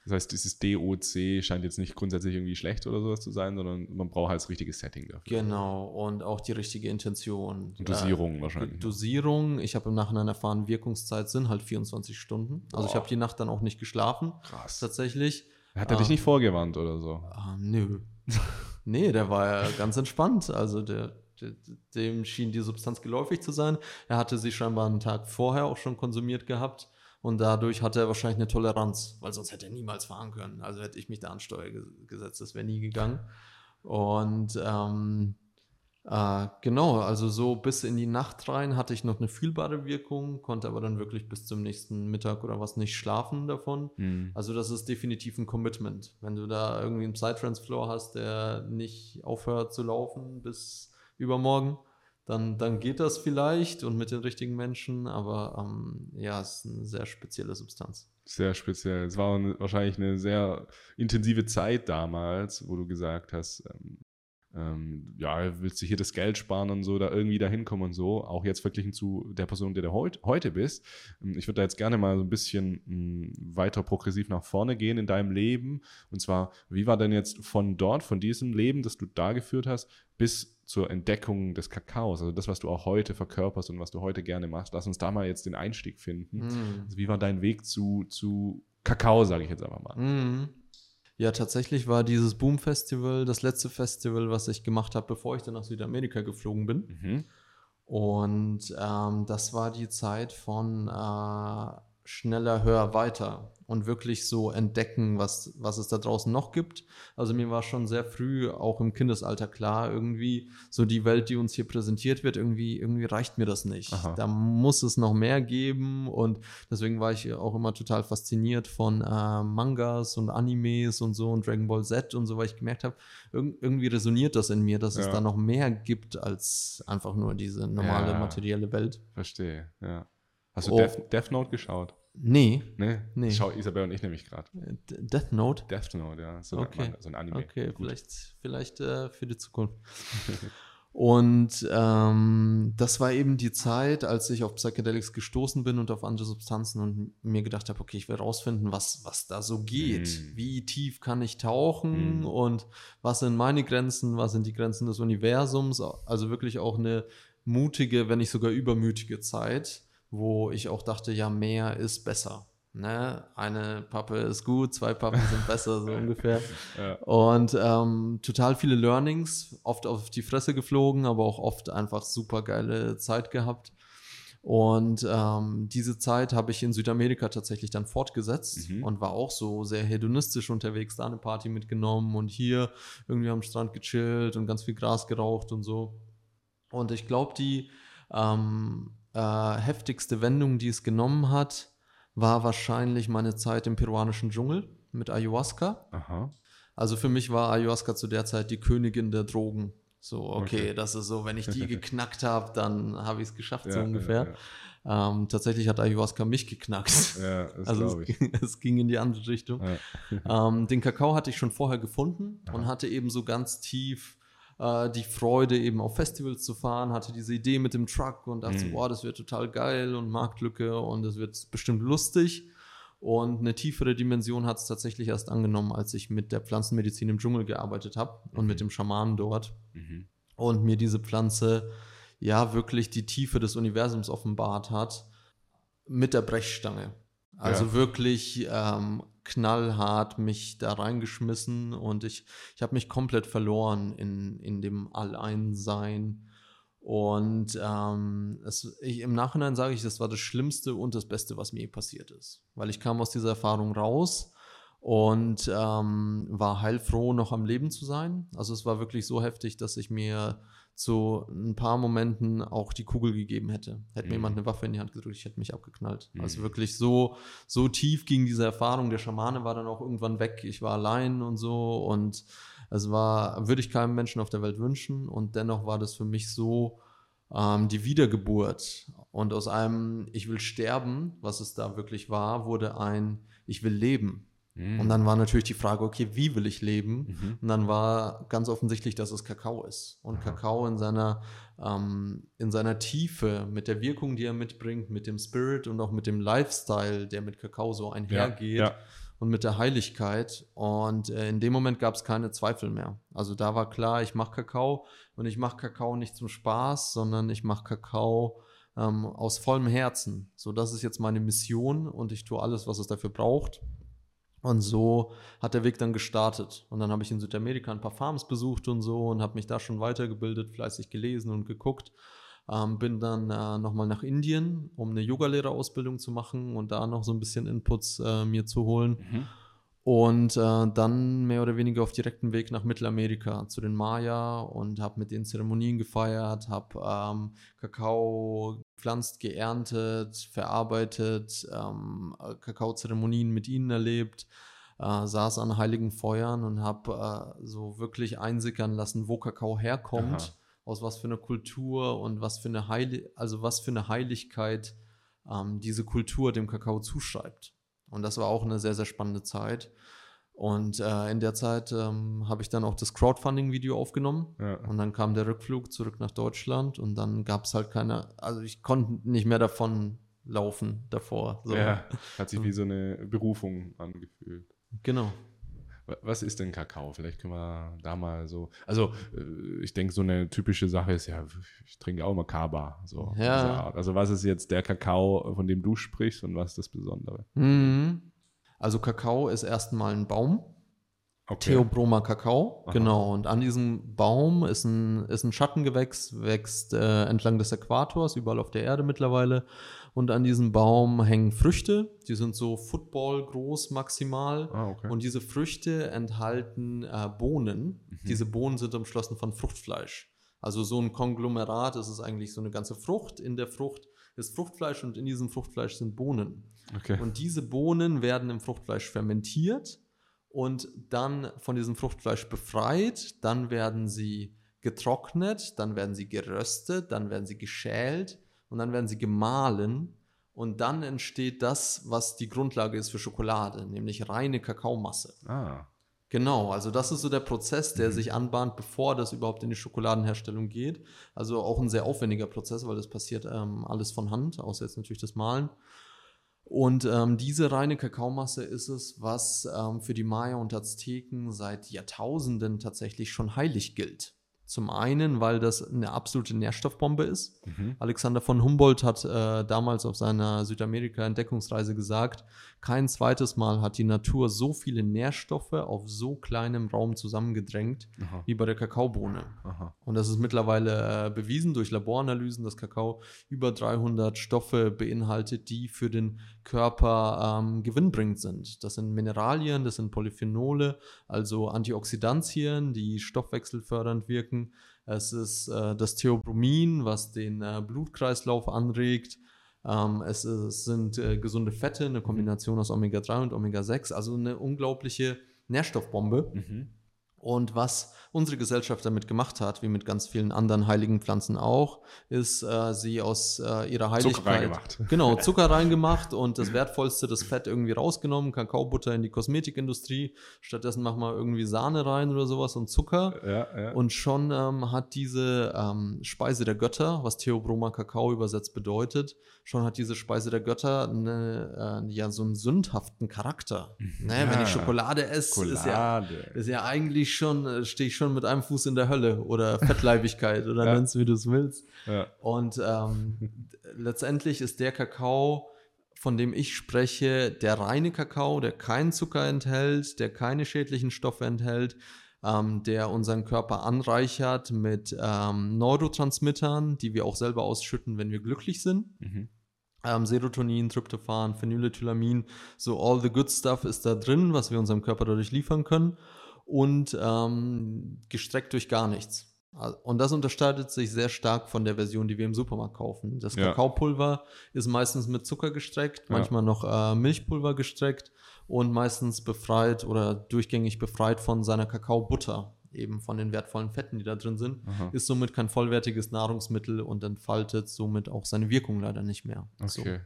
Das heißt, dieses DOC scheint jetzt nicht grundsätzlich irgendwie schlecht oder sowas zu sein, sondern man braucht halt das richtige Setting dafür. Genau, und auch die richtige Intention. Und Dosierung äh, wahrscheinlich. Dosierung, ich habe im Nachhinein erfahren, Wirkungszeit sind halt 24 Stunden. Also Boah. ich habe die Nacht dann auch nicht geschlafen. Krass. Tatsächlich. Hat er ähm, dich nicht vorgewarnt oder so? Ähm, nö. nee, der war ja ganz entspannt. Also der, der, dem schien die Substanz geläufig zu sein. Er hatte sie scheinbar einen Tag vorher auch schon konsumiert gehabt und dadurch hatte er wahrscheinlich eine Toleranz, weil sonst hätte er niemals fahren können. Also hätte ich mich da an Steuer gesetzt, das wäre nie gegangen. Und ähm, äh, genau, also so bis in die Nacht rein hatte ich noch eine fühlbare Wirkung, konnte aber dann wirklich bis zum nächsten Mittag oder was nicht schlafen davon. Mhm. Also das ist definitiv ein Commitment. Wenn du da irgendwie einen Psytrance-Floor hast, der nicht aufhört zu laufen bis übermorgen, dann, dann geht das vielleicht und mit den richtigen Menschen, aber ähm, ja, es ist eine sehr spezielle Substanz. Sehr speziell. Es war wahrscheinlich eine sehr intensive Zeit damals, wo du gesagt hast, ähm, ähm, ja, willst du hier das Geld sparen und so, da irgendwie da hinkommen und so, auch jetzt verglichen zu der Person, der du heut, heute bist. Ähm, ich würde da jetzt gerne mal so ein bisschen mh, hm, weiter progressiv nach vorne gehen in deinem Leben. Und zwar, wie war denn jetzt von dort, von diesem Leben, das du da geführt hast, bis zur Entdeckung des Kakaos, also das, was du auch heute verkörperst und was du heute gerne machst. Lass uns da mal jetzt den Einstieg finden. Mm. Also wie war dein Weg zu, zu Kakao, sage ich jetzt einfach mal? Mm. Ja, tatsächlich war dieses Boom Festival das letzte Festival, was ich gemacht habe, bevor ich dann nach Südamerika geflogen bin. Mhm. Und ähm, das war die Zeit von äh, schneller, höher, weiter und wirklich so entdecken, was, was es da draußen noch gibt. Also mir war schon sehr früh, auch im Kindesalter klar, irgendwie so die Welt, die uns hier präsentiert wird, irgendwie, irgendwie reicht mir das nicht. Aha. Da muss es noch mehr geben und deswegen war ich auch immer total fasziniert von äh, Mangas und Animes und so und Dragon Ball Z und so, weil ich gemerkt habe, irg irgendwie resoniert das in mir, dass ja. es da noch mehr gibt als einfach nur diese normale ja. materielle Welt. Verstehe, ja. Hast du oh. Death, Death Note geschaut? Nee. Nee? nee. Schau Isabel und ich nämlich gerade. Äh, Death Note? Death Note, ja. So, okay. so ein Anime. Okay, Gut. vielleicht, vielleicht äh, für die Zukunft. und ähm, das war eben die Zeit, als ich auf Psychedelics gestoßen bin und auf andere Substanzen und mir gedacht habe, okay, ich will rausfinden, was, was da so geht. Mm. Wie tief kann ich tauchen mm. und was sind meine Grenzen, was sind die Grenzen des Universums. Also wirklich auch eine mutige, wenn nicht sogar übermütige Zeit wo ich auch dachte, ja, mehr ist besser. Ne? Eine Pappe ist gut, zwei Pappen sind besser, so ungefähr. Ja. Und ähm, total viele Learnings, oft auf die Fresse geflogen, aber auch oft einfach super geile Zeit gehabt. Und ähm, diese Zeit habe ich in Südamerika tatsächlich dann fortgesetzt mhm. und war auch so sehr hedonistisch unterwegs, da eine Party mitgenommen und hier irgendwie am Strand gechillt und ganz viel Gras geraucht und so. Und ich glaube, die ähm, äh, heftigste Wendung, die es genommen hat, war wahrscheinlich meine Zeit im peruanischen Dschungel mit Ayahuasca. Aha. Also für mich war Ayahuasca zu der Zeit die Königin der Drogen. So, okay, okay. das ist so, wenn ich die geknackt habe, dann habe ich es geschafft, ja, so ungefähr. Ja, ja. Ähm, tatsächlich hat Ayahuasca mich geknackt. Also es, es, ging in die andere Richtung. Ähm, den Kakao hatte ich schon vorher gefunden Aha. und hatte eben so ganz tief äh, die Freude, eben auf Festivals zu fahren, hatte diese Idee mit dem Truck und dachte, mhm. boah, das wird total geil und Marktlücke und es wird bestimmt lustig. Und eine tiefere Dimension hat es tatsächlich erst angenommen, als ich mit der Pflanzenmedizin im Dschungel gearbeitet habe mhm. und mit dem Schamanen dort. Mhm. Und mir diese Pflanze ja wirklich die Tiefe des Universums offenbart hat mit der Brechstange. Also ja. wirklich ähm, knallhart mich da reingeschmissen und ich, ich habe mich komplett verloren in, in dem Alleinsein. Und ähm, es, ich, im Nachhinein sage ich, das war das Schlimmste und das Beste, was mir passiert ist. Weil ich kam aus dieser Erfahrung raus und ähm, war heilfroh, noch am Leben zu sein. Also es war wirklich so heftig, dass ich mir zu ein paar Momenten auch die Kugel gegeben hätte. Hätte mhm. mir jemand eine Waffe in die Hand gedrückt, ich hätte mich abgeknallt. Mhm. Also wirklich so, so tief ging diese Erfahrung. Der Schamane war dann auch irgendwann weg. Ich war allein und so. Und es war, würde ich keinem Menschen auf der Welt wünschen. Und dennoch war das für mich so ähm, die Wiedergeburt. Und aus einem Ich will sterben, was es da wirklich war, wurde ein Ich will leben. Mhm. Und dann war natürlich die Frage, okay, wie will ich leben? Mhm. Und dann war ganz offensichtlich, dass es Kakao ist. Und Aha. Kakao in seiner, ähm, in seiner Tiefe, mit der Wirkung, die er mitbringt, mit dem Spirit und auch mit dem Lifestyle, der mit Kakao so einhergeht ja. und mit der Heiligkeit. Und äh, in dem Moment gab es keine Zweifel mehr. Also da war klar, ich mache Kakao und ich mache Kakao nicht zum Spaß, sondern ich mache Kakao ähm, aus vollem Herzen. So, das ist jetzt meine Mission und ich tue alles, was es dafür braucht. Und so hat der Weg dann gestartet. Und dann habe ich in Südamerika ein paar Farms besucht und so und habe mich da schon weitergebildet, fleißig gelesen und geguckt. Ähm, bin dann äh, nochmal nach Indien, um eine Yogalehrerausbildung zu machen und da noch so ein bisschen Inputs äh, mir zu holen. Mhm. Und äh, dann mehr oder weniger auf direktem Weg nach Mittelamerika zu den Maya und habe mit denen Zeremonien gefeiert, habe ähm, Kakao gepflanzt, geerntet, verarbeitet, ähm, Kakaozeremonien mit ihnen erlebt, äh, saß an heiligen Feuern und habe äh, so wirklich einsickern lassen, wo Kakao herkommt, Aha. aus was für einer Kultur und was für eine Heili also was für eine Heiligkeit ähm, diese Kultur dem Kakao zuschreibt. Und das war auch eine sehr, sehr spannende Zeit. Und äh, in der Zeit ähm, habe ich dann auch das Crowdfunding-Video aufgenommen. Ja. Und dann kam der Rückflug zurück nach Deutschland und dann gab es halt keine, also ich konnte nicht mehr davon laufen davor. So. ja, hat sich wie so eine Berufung angefühlt. Genau. Wa- Was ist denn Kakao? Vielleicht können wir da mal so. Also, äh, ich denke, so eine typische Sache ist ja, ich trinke auch immer Kaba. So, Ja. Also, was ist jetzt der Kakao, von dem du sprichst und was ist das Besondere? Mhm. Also Kakao ist erstmal ein Baum. Okay. Theobroma Kakao, Aha. genau. Und an diesem Baum ist ein, ist ein Schattengewächs, wächst äh, entlang des Äquators, überall auf der Erde mittlerweile. Und an diesem Baum hängen Früchte, die sind so Football groß maximal. Ah, okay. Und diese Früchte enthalten äh, Bohnen. Mhm. Diese Bohnen sind umschlossen von Fruchtfleisch. Also so ein Konglomerat, das ist eigentlich so eine ganze Frucht. In der Frucht ist Fruchtfleisch und in diesem Fruchtfleisch sind Bohnen. Okay. Und diese Bohnen werden im Fruchtfleisch fermentiert und dann von diesem Fruchtfleisch befreit. Dann werden sie getrocknet, dann werden sie geröstet, dann werden sie geschält und dann werden sie gemahlen. Und dann entsteht das, was die Grundlage ist für Schokolade, nämlich reine Kakaomasse. ah, Genau, also das ist so der Prozess, der Mhm. sich anbahnt, bevor das überhaupt in die Schokoladenherstellung geht. Also auch ein sehr aufwendiger Prozess, weil das passiert ähm, alles von Hand, außer jetzt natürlich das Malen. Und ähm, diese reine Kakaomasse ist es, was ähm, für die Maya und Azteken seit Jahrtausenden tatsächlich schon heilig gilt. Zum einen, weil das eine absolute Nährstoffbombe ist. mhm. Alexander von Humboldt hat äh, damals auf seiner Südamerika-Entdeckungsreise gesagt, kein zweites Mal hat die Natur so viele Nährstoffe auf so kleinem Raum zusammengedrängt Aha. wie bei der Kakaobohne. Aha. Und das ist mittlerweile äh, bewiesen durch Laboranalysen, dass Kakao über 300 Stoffe beinhaltet, die für den Körper ähm, gewinnbringend sind. Das sind Mineralien, das sind Polyphenole, also Antioxidantien, die stoffwechselfördernd wirken. Es ist äh, das Theobromin, was den äh, Blutkreislauf anregt. Ähm, es, ist, sind äh, gesunde Fette, eine Kombination aus Omega-3 und Omega-6, also eine unglaubliche Nährstoffbombe. Mhm. Und was unsere Gesellschaft damit gemacht hat, wie mit ganz vielen anderen heiligen Pflanzen auch, ist äh, sie aus äh, ihrer Heiligkeit. Zucker reingemacht. Genau, Zucker reingemacht und das Wertvollste, das Fett irgendwie rausgenommen, Kakaobutter in die Kosmetikindustrie. Stattdessen machen wir irgendwie Sahne rein oder sowas und Zucker. Ja, ja. Und schon ähm, hat diese ähm, Speise der Götter, was Theobroma Kakao übersetzt bedeutet, schon hat diese Speise der Götter eine, äh, ja so einen sündhaften Charakter. Ne? Wenn ich Schokolade esse, ist ja, ist ja eigentlich schon, äh, stehe ich schon mit einem Fuß in der Hölle oder Fettleibigkeit oder Ja. nennst wie du es willst. Ja. Und ähm, letztendlich ist der Kakao, von dem ich spreche, der reine Kakao, der keinen Zucker enthält, der keine schädlichen Stoffe enthält, ähm, der unseren Körper anreichert mit ähm, Neurotransmittern, die wir auch selber ausschütten, wenn wir glücklich sind. Mhm. Ähm, Serotonin, Tryptophan, Phenylethylamin, so all the good stuff ist da drin, was wir unserem Körper dadurch liefern können und ähm, gestreckt durch gar nichts. Also- Und das unterscheidet sich sehr stark von der Version, die wir im Supermarkt kaufen. Das Ja. Kakaopulver ist meistens mit Zucker gestreckt, Ja. manchmal noch äh, Milchpulver gestreckt und meistens befreit oder durchgängig befreit von seiner Kakaobutter, eben von den wertvollen Fetten, die da drin sind. Aha. Ist somit kein vollwertiges Nahrungsmittel und entfaltet somit auch seine Wirkung leider nicht mehr. So. Okay.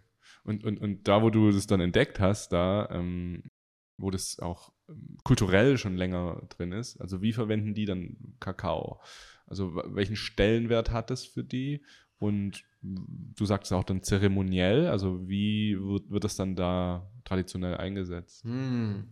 Und, und, und da, wo du das dann entdeckt hast, da ähm, wo das auch kulturell schon länger drin ist. Also wie verwenden die dann Kakao? Also welchen Stellenwert hat es für die? Und du sagst auch dann zeremoniell, also wie wird, wird das dann da traditionell eingesetzt? Hm.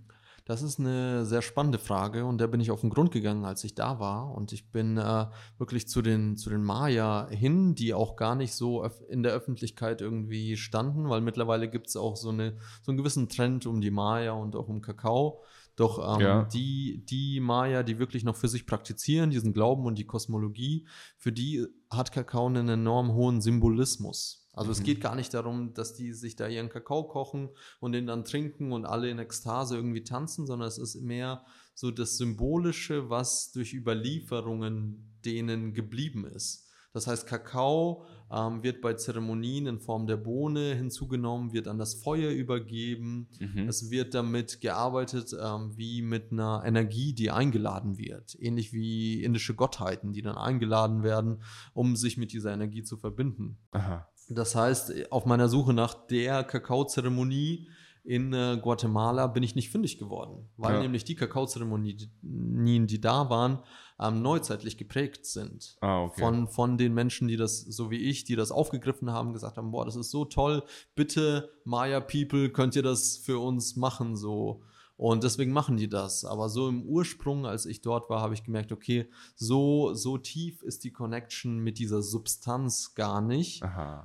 Das ist eine sehr spannende Frage und da bin ich auf den Grund gegangen, als ich da war. Und ich bin äh, wirklich zu den, zu den Maya hin, die auch gar nicht so in der Öffentlichkeit irgendwie standen, weil mittlerweile gibt es auch so, eine, so einen gewissen Trend um die Maya und auch um Kakao. Doch ähm, ja. die, die Maya, die wirklich noch für sich praktizieren, diesen Glauben und die Kosmologie, für die hat Kakao einen enorm hohen Symbolismus. Also mhm. es geht gar nicht darum, dass die sich da ihren Kakao kochen und den dann trinken und alle in Ekstase irgendwie tanzen, sondern es ist mehr so das Symbolische, was durch Überlieferungen denen geblieben ist. Das heißt, Kakao ähm, wird bei Zeremonien in Form der Bohne hinzugenommen, wird an das Feuer übergeben. Mhm. Es wird damit gearbeitet ähm, wie mit einer Energie, die eingeladen wird. Ähnlich wie indische Gottheiten, die dann eingeladen werden, um sich mit dieser Energie zu verbinden. Aha. Das heißt, auf meiner Suche nach der Kakaozeremonie in äh, Guatemala bin ich nicht fündig geworden, weil ja. nämlich die Kakaozeremonien, die da waren, ähm, neuzeitlich geprägt sind. Ah, okay. von, von den Menschen, die das, so wie ich, die das aufgegriffen haben, gesagt haben, boah, das ist so toll, bitte Maya People, könnt ihr das für uns machen, so. Und deswegen machen die das. Aber so im Ursprung, als ich dort war, habe ich gemerkt, okay, so, so tief ist die Connection mit dieser Substanz gar nicht.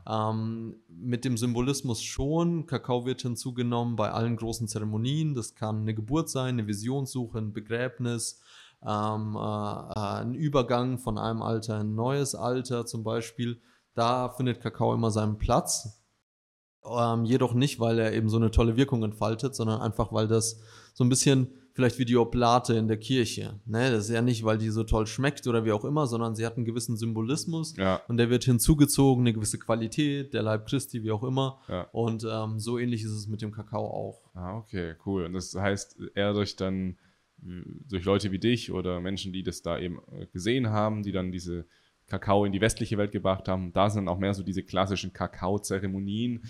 Ähm, mit dem Symbolismus schon. Kakao wird hinzugenommen bei allen großen Zeremonien. Das kann eine Geburt sein, eine Visionssuche, ein Begräbnis. Ähm, äh, äh ein Übergang von einem Alter in ein neues Alter zum Beispiel. Da findet Kakao immer seinen Platz. Ähm, jedoch nicht, weil er eben so eine tolle Wirkung entfaltet, sondern einfach, weil das so ein bisschen vielleicht wie die Oblate in der Kirche. Ne? Das ist ja nicht, weil die so toll schmeckt oder wie auch immer, sondern sie hat einen gewissen Symbolismus ja. und der wird hinzugezogen, eine gewisse Qualität, der Leib Christi, wie auch immer. Ja. Und ähm, so ähnlich ist es mit dem Kakao auch. Ah, okay, cool. Und das heißt, eher durch dann durch Leute wie dich oder Menschen, die das da eben äh, gesehen haben, die dann diese Kakao in die westliche Welt gebracht haben, da sind dann auch mehr so diese klassischen Kakao-Zeremonien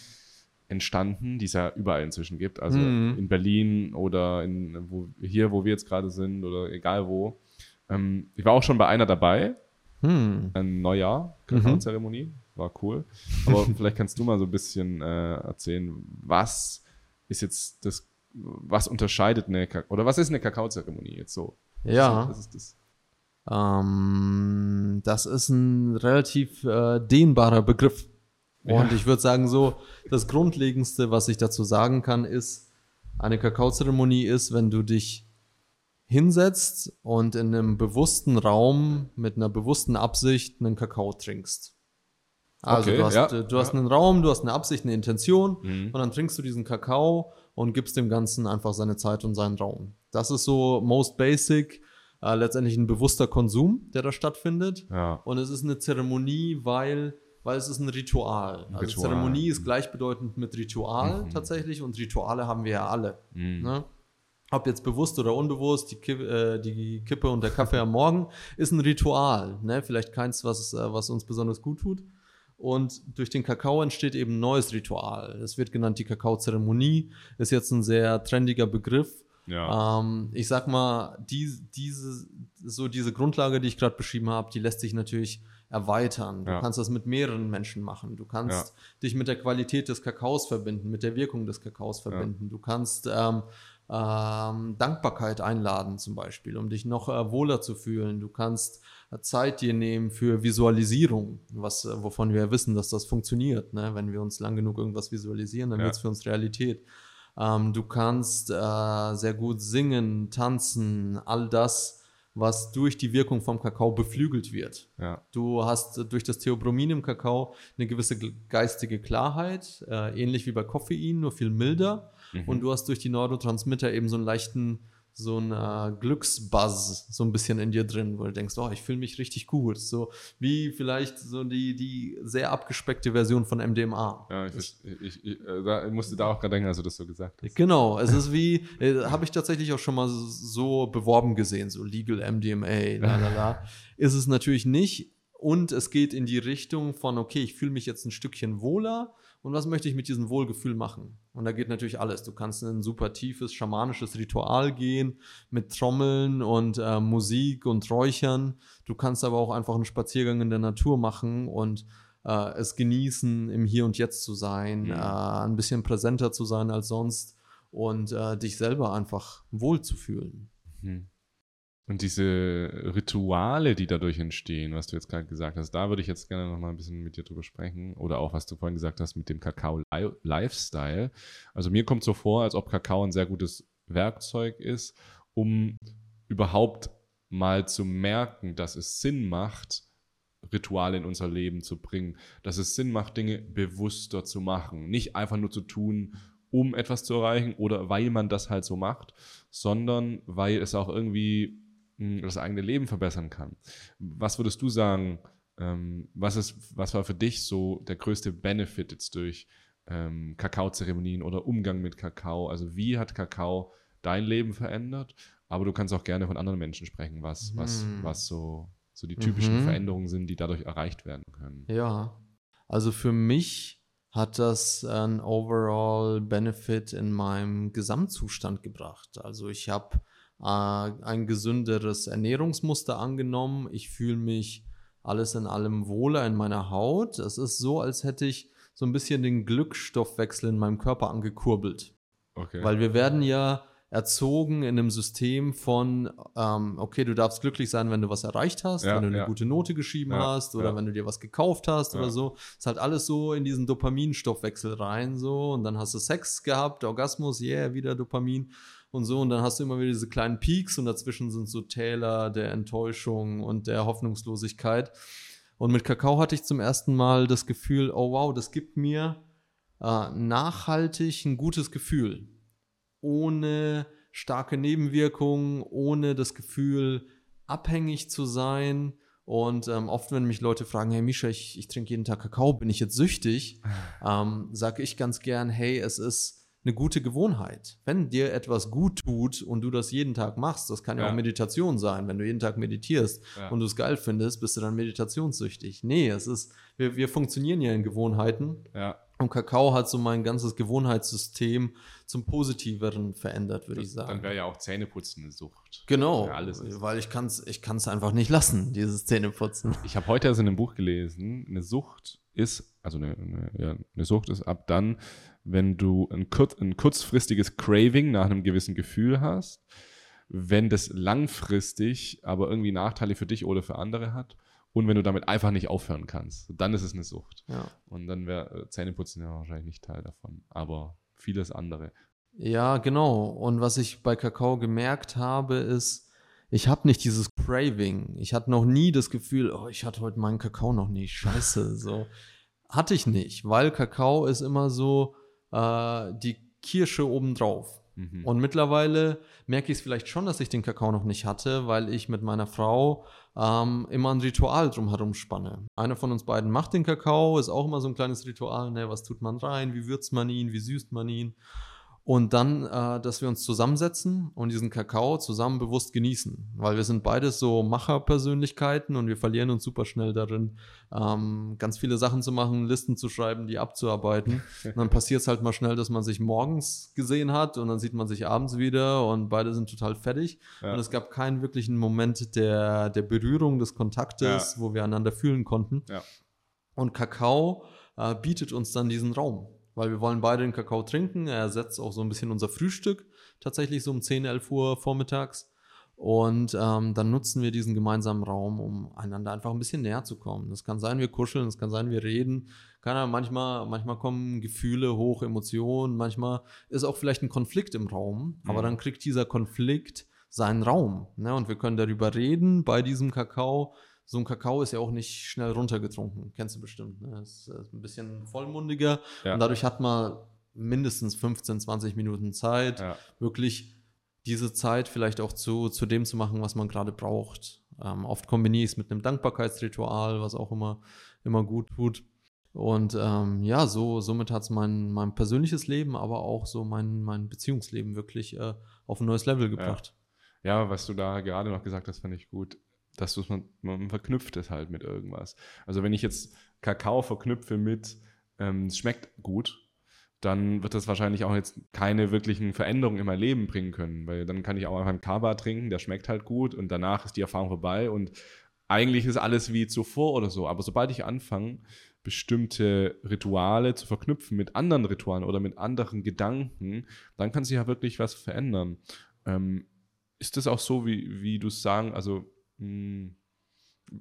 entstanden, die es ja überall inzwischen gibt. Also mhm. in Berlin oder in, wo, hier, wo wir jetzt gerade sind oder egal wo. Ähm, ich war auch schon bei einer dabei. Mhm. Ein Neujahr, Kakao-Zeremonie. War cool. Aber vielleicht kannst du mal so ein bisschen äh, erzählen, was ist jetzt das, was unterscheidet eine Kakao, oder was ist eine Kakaozeremonie jetzt so? Ja. Was ist das? Ähm, das ist ein relativ äh, dehnbarer Begriff. Und ja. ich würde sagen, so, das Grundlegendste, was ich dazu sagen kann, ist, eine Kakaozeremonie ist, wenn du dich hinsetzt und in einem bewussten Raum mit einer bewussten Absicht einen Kakao trinkst. Also okay, du hast, ja, du hast ja. einen Raum, du hast eine Absicht, eine Intention mhm. und dann trinkst du diesen Kakao und gibst dem Ganzen einfach seine Zeit und seinen Raum. Das ist so most basic, äh, letztendlich ein bewusster Konsum, der da stattfindet. Ja. Und es ist eine Zeremonie, weil weil es ist ein Ritual. Also Ritual. Zeremonie ist gleichbedeutend mit Ritual mhm. tatsächlich und Rituale haben wir ja alle. Mhm. Ne? Ob jetzt bewusst oder unbewusst, die, Kippe, äh, die Kippe und der Kaffee am Morgen ist ein Ritual. Ne? Vielleicht keins, was, äh, was uns besonders gut tut. Und durch den Kakao entsteht eben ein neues Ritual. Es wird genannt die Kakaozeremonie, ist jetzt ein sehr trendiger Begriff. Ja. Ähm, ich sag mal, die, diese, so diese Grundlage, die ich gerade beschrieben habe, die lässt sich natürlich erweitern. Du ja. kannst das mit mehreren Menschen machen. Du kannst ja. dich mit der Qualität des Kakaos verbinden, mit der Wirkung des Kakaos verbinden. Du kannst ähm, ähm, Dankbarkeit einladen zum Beispiel, um dich noch äh, wohler zu fühlen. Du kannst Zeit dir nehmen für Visualisierung, was, äh, wovon wir wissen, dass das funktioniert. Ne? Wenn wir uns lang genug irgendwas visualisieren, dann wird es für uns Realität. Ähm, du kannst äh, sehr gut singen, tanzen, all das was durch die Wirkung vom Kakao beflügelt wird. Ja. Du hast durch das Theobromin im Kakao eine gewisse geistige Klarheit, äh, ähnlich wie bei Koffein, nur viel milder. Mhm. Und du hast durch die Neurotransmitter eben so einen leichten so ein äh, Glücksbuzz so ein bisschen in dir drin, wo du denkst, oh, ich fühle mich richtig gut. So wie vielleicht so die, die sehr abgespeckte Version von MDMA. Ja, ich, ich, ich, äh, musste da auch gerade denken, als du das so gesagt hast. Genau, es ist wie, äh, habe ich tatsächlich auch schon mal so beworben gesehen, so Legal MDMA, la la la. ist es natürlich nicht. Und es geht in die Richtung von, okay, ich fühle mich jetzt ein Stückchen wohler und was möchte ich mit diesem Wohlgefühl machen? Und da geht natürlich alles. Du kannst in ein super tiefes schamanisches Ritual gehen mit Trommeln und äh, Musik und Räuchern. Du kannst aber auch einfach einen Spaziergang in der Natur machen und äh, es genießen, im Hier und Jetzt zu sein, mhm. äh, ein bisschen präsenter zu sein als sonst und äh, dich selber einfach wohlzufühlen. Mhm. Und diese Rituale, die dadurch entstehen, was du jetzt gerade gesagt hast, da würde ich jetzt gerne noch mal ein bisschen mit dir drüber sprechen. Oder auch, was du vorhin gesagt hast mit dem Kakao-Lifestyle. Also mir kommt so vor, als ob Kakao ein sehr gutes Werkzeug ist, um überhaupt mal zu merken, dass es Sinn macht, Rituale in unser Leben zu bringen. Dass es Sinn macht, Dinge bewusster zu machen. Nicht einfach nur zu tun, um etwas zu erreichen oder weil man das halt so macht, sondern weil es auch irgendwie das eigene Leben verbessern kann. Was würdest du sagen, ähm, was, ist, was war für dich so der größte Benefit jetzt durch ähm, Kakaozeremonien oder Umgang mit Kakao? Also wie hat Kakao dein Leben verändert? Aber du kannst auch gerne von anderen Menschen sprechen, was, mhm. was, was so, so die typischen mhm. Veränderungen sind, die dadurch erreicht werden können. Ja, also für mich hat das einen Overall Benefit in meinem Gesamtzustand gebracht. Also ich habe äh, ein gesünderes Ernährungsmuster angenommen. Ich fühle mich alles in allem wohler in meiner Haut. Es ist so, als hätte ich so ein bisschen den Glückstoffwechsel in meinem Körper angekurbelt. Okay. Weil wir werden ja erzogen in einem System von, ähm, okay, du darfst glücklich sein, wenn du was erreicht hast, ja, wenn du eine ja. gute Note geschrieben ja, hast oder wenn du dir was gekauft hast oder so. Ist halt alles so in diesen Dopaminstoffwechsel rein so und dann hast du Sex gehabt, Orgasmus, yeah, wieder Dopamin und so. Und dann hast du immer wieder diese kleinen Peaks und dazwischen sind so Täler der Enttäuschung und der Hoffnungslosigkeit. Und mit Kakao hatte ich zum ersten Mal das Gefühl, oh wow, das gibt mir äh, nachhaltig ein gutes Gefühl. Ohne starke Nebenwirkungen, ohne das Gefühl, abhängig zu sein. Und ähm, oft, wenn mich Leute fragen, hey Misha, ich, ich trinke jeden Tag Kakao, bin ich jetzt süchtig? Ähm, sage ich ganz gern, hey, es ist eine gute Gewohnheit. Wenn dir etwas gut tut und du das jeden Tag machst, das kann ja, ja. auch Meditation sein. Wenn du jeden Tag meditierst ja. und du es geil findest, bist du dann meditationssüchtig. Nee, es ist, wir, wir funktionieren ja in Gewohnheiten. Ja. Und Kakao hat so mein ganzes Gewohnheitssystem zum Positiveren verändert, würde ich sagen. Dann wäre ja auch Zähneputzen eine Sucht. Genau, ja weil ich kann es ich kann's einfach nicht lassen, dieses Zähneputzen. Ich habe heute also in einem Buch gelesen, eine Sucht ist, also eine, eine, ja, eine Sucht ist ab dann, wenn du ein, kurz, ein kurzfristiges Craving nach einem gewissen Gefühl hast, wenn das langfristig aber irgendwie Nachteile für dich oder für andere hat und wenn du damit einfach nicht aufhören kannst, dann ist es eine Sucht. Ja. Und dann wäre äh, Zähneputzen ja wahrscheinlich nicht Teil davon, aber vieles andere. Ja, genau. Und was ich bei Kakao gemerkt habe, ist, ich habe nicht dieses Craving. Ich hatte noch nie das Gefühl, oh, ich hatte heute meinen Kakao noch nicht. Scheiße, so. Hatte ich nicht, weil Kakao ist immer so, äh, die Kirsche obendrauf. Mhm. Und mittlerweile merke ich es vielleicht schon, dass ich den Kakao noch nicht hatte, weil ich mit meiner Frau ähm, immer ein Ritual drumherum spanne. Einer von uns beiden macht den Kakao, ist auch immer so ein kleines Ritual, ne, was tut man rein, wie würzt man ihn, wie süßt man ihn. Und dann, äh, dass wir uns zusammensetzen und diesen Kakao zusammen bewusst genießen. Weil wir sind beides so Macherpersönlichkeiten und wir verlieren uns super schnell darin, ähm, ganz viele Sachen zu machen, Listen zu schreiben, die abzuarbeiten. Und dann passiert es halt mal schnell, dass man sich morgens gesehen hat und dann sieht man sich abends wieder und beide sind total fertig. Ja. Und es gab keinen wirklichen Moment der, der Berührung, des Kontaktes, ja. wo wir einander fühlen konnten. Ja. Und Kakao äh, bietet uns dann diesen Raum weil wir wollen beide den Kakao trinken. Er ersetzt auch so ein bisschen unser Frühstück, tatsächlich so um 10, 11 Uhr vormittags. Und ähm, dann nutzen wir diesen gemeinsamen Raum, um einander einfach ein bisschen näher zu kommen. Das kann sein, wir kuscheln, es kann sein, wir reden. Kann manchmal, manchmal kommen Gefühle hoch, Emotionen, manchmal ist auch vielleicht ein Konflikt im Raum, mhm. aber dann kriegt dieser Konflikt seinen Raum. Ne? Und wir können darüber reden bei diesem Kakao, so ein Kakao ist ja auch nicht schnell runtergetrunken. Kennst du bestimmt. Ne? Ist, ist ein bisschen vollmundiger ja. und dadurch hat man mindestens 15, 20 Minuten Zeit, ja. wirklich diese Zeit vielleicht auch zu, zu dem zu machen, was man gerade braucht. Ähm, oft kombiniere ich es mit einem Dankbarkeitsritual, was auch immer, immer gut tut. Und ähm, ja, so, somit hat es mein, mein persönliches Leben, aber auch so mein, mein Beziehungsleben wirklich äh, auf ein neues Level gebracht. Ja. ja, was du da gerade noch gesagt hast, fand ich gut dass man, man verknüpft es halt mit irgendwas. Also wenn ich jetzt Kakao verknüpfe mit ähm, es schmeckt gut, dann wird das wahrscheinlich auch jetzt keine wirklichen Veränderungen in mein Leben bringen können, weil dann kann ich auch einfach einen Kaba trinken, der schmeckt halt gut und danach ist die Erfahrung vorbei und eigentlich ist alles wie zuvor oder so. Aber sobald ich anfange, bestimmte Rituale zu verknüpfen mit anderen Ritualen oder mit anderen Gedanken, dann kann sich ja wirklich was verändern. Ähm, ist das auch so, wie, wie du es sagen, also mh, hm,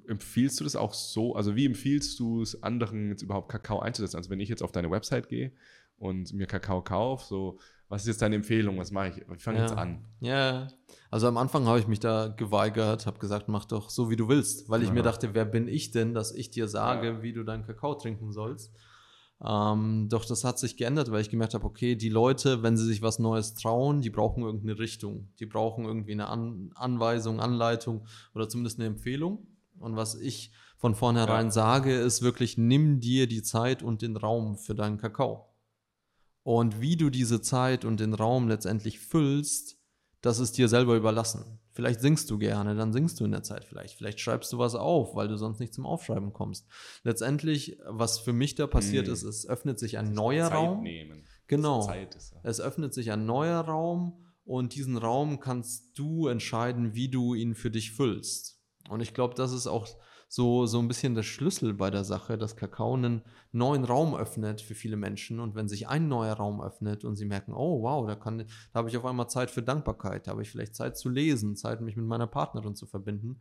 empfiehlst du das auch so, also wie empfiehlst du es anderen jetzt überhaupt Kakao einzusetzen? Also wenn ich jetzt auf deine Website gehe und mir Kakao kaufe, so was ist jetzt deine Empfehlung? Was mache ich? Ich fange ja. jetzt an. Ja, also am Anfang habe ich mich da geweigert, habe gesagt, mach doch so, wie du willst, weil ich ja. mir dachte, wer bin ich denn, dass ich dir sage, ja. wie du deinen Kakao trinken sollst. Ähm, doch das hat sich geändert, weil ich gemerkt habe, okay, die Leute, wenn sie sich was Neues trauen, die brauchen irgendeine Richtung. Die brauchen irgendwie eine An Anweisung, Anleitung oder zumindest eine Empfehlung. Und was ich von vornherein ja. sage, ist wirklich, nimm dir die Zeit und den Raum für deinen Kakao. Und wie du diese Zeit und den Raum letztendlich füllst, das ist dir selber überlassen. Vielleicht singst du gerne, dann singst du in der Zeit vielleicht. Vielleicht schreibst du was auf, weil du sonst nicht zum Aufschreiben kommst. Letztendlich, was für mich da passiert hm. ist, es öffnet sich ein neuer Zeit Raum. Nehmen. Genau. Es öffnet sich ein neuer Raum und diesen Raum kannst du entscheiden, wie du ihn für dich füllst. Und ich glaube, das ist auch so, so ein bisschen der Schlüssel bei der Sache, dass Kakao einen neuen Raum öffnet für viele Menschen. Und wenn sich ein neuer Raum öffnet und sie merken, oh wow, da, kann, da habe ich auf einmal Zeit für Dankbarkeit, da habe ich vielleicht Zeit zu lesen, Zeit, mich mit meiner Partnerin zu verbinden,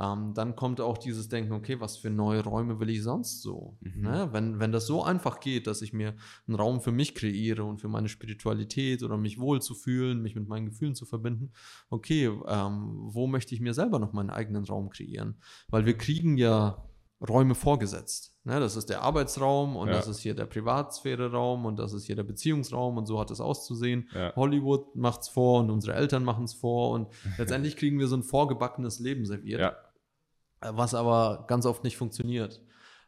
ähm, dann kommt auch dieses Denken, okay, was für neue Räume will ich sonst so? Mhm. Ne? Wenn, wenn das so einfach geht, dass ich mir einen Raum für mich kreiere und für meine Spiritualität oder mich wohl zu fühlen, mich mit meinen Gefühlen zu verbinden, okay, ähm, wo möchte ich mir selber noch meinen eigenen Raum kreieren? Weil wir kriegen ja Räume vorgesetzt. Ne, das ist der Arbeitsraum und ja. das ist hier der Privatsphäre-Raum und das ist hier der Beziehungsraum und so hat es auszusehen. Ja. Hollywood macht es vor und unsere Eltern machen es vor und letztendlich kriegen wir so ein vorgebackenes Leben serviert, ja. Was aber ganz oft nicht funktioniert.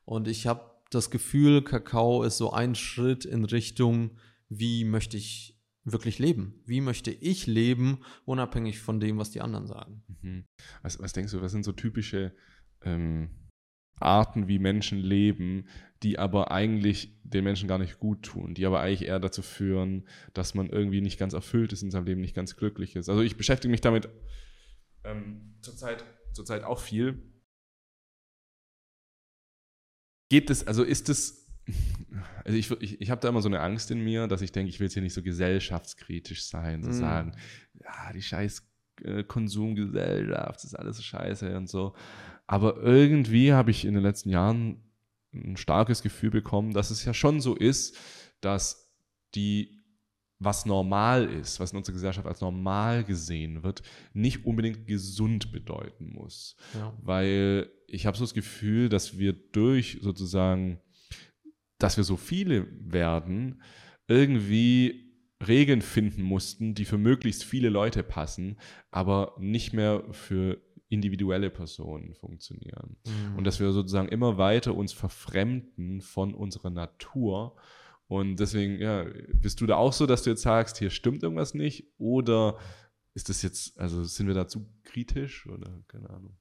Und ich habe das Gefühl, Kakao ist so ein Schritt in Richtung, wie möchte ich wirklich leben? Wie möchte ich leben, unabhängig von dem, was die anderen sagen? Mhm. Was, was denkst du, was sind so typische ähm Arten, wie Menschen leben, die aber eigentlich den Menschen gar nicht gut tun, die aber eigentlich eher dazu führen, dass man irgendwie nicht ganz erfüllt ist in seinem Leben, nicht ganz glücklich ist. Also ich beschäftige mich damit ähm, zurzeit, zurzeit auch viel. Geht es, also ist es, also ich, ich, ich habe da immer so eine Angst in mir, dass ich denke, ich will jetzt hier nicht so gesellschaftskritisch sein, so mm. sagen, ja, die scheiß äh, Konsumgesellschaft, das ist alles so scheiße und so. Aber irgendwie habe ich in den letzten Jahren ein starkes Gefühl bekommen, dass es ja schon so ist, dass die, was normal ist, was in unserer Gesellschaft als normal gesehen wird, nicht unbedingt gesund bedeuten muss. Ja. Weil ich habe so das Gefühl, dass wir durch sozusagen, dass wir so viele werden, irgendwie Regeln finden mussten, die für möglichst viele Leute passen, aber nicht mehr für individuelle Personen funktionieren. Mhm. Und dass wir sozusagen immer weiter uns verfremden von unserer Natur. Und deswegen, ja, bist du da auch so, dass du jetzt sagst, hier stimmt irgendwas nicht? Oder ist das jetzt, also sind wir dazu kritisch oder keine Ahnung?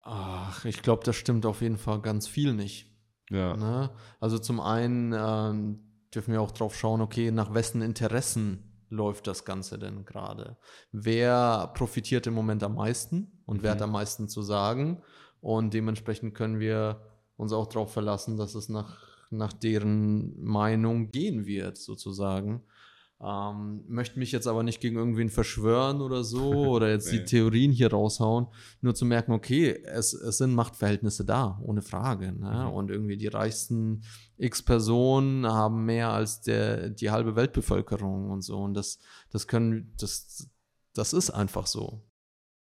Ach, ich glaube, das stimmt auf jeden Fall ganz viel nicht. Ja. Ne? Also zum einen ähm, dürfen wir auch drauf schauen, okay, nach wessen Interessen läuft das Ganze denn gerade? Wer profitiert im Moment am meisten und wer hat mhm. am meisten zu sagen? Und dementsprechend können wir uns auch darauf verlassen, dass es nach, nach deren Meinung gehen wird, sozusagen. Ähm, möchte mich jetzt aber nicht gegen irgendwen verschwören oder so oder jetzt nee. die Theorien hier raushauen, nur zu merken, okay, es, es sind Machtverhältnisse da, ohne Frage. Ne? Mhm. Und irgendwie die reichsten x Personen haben mehr als der, die halbe Weltbevölkerung und so. Und das, das können, das, das ist einfach so.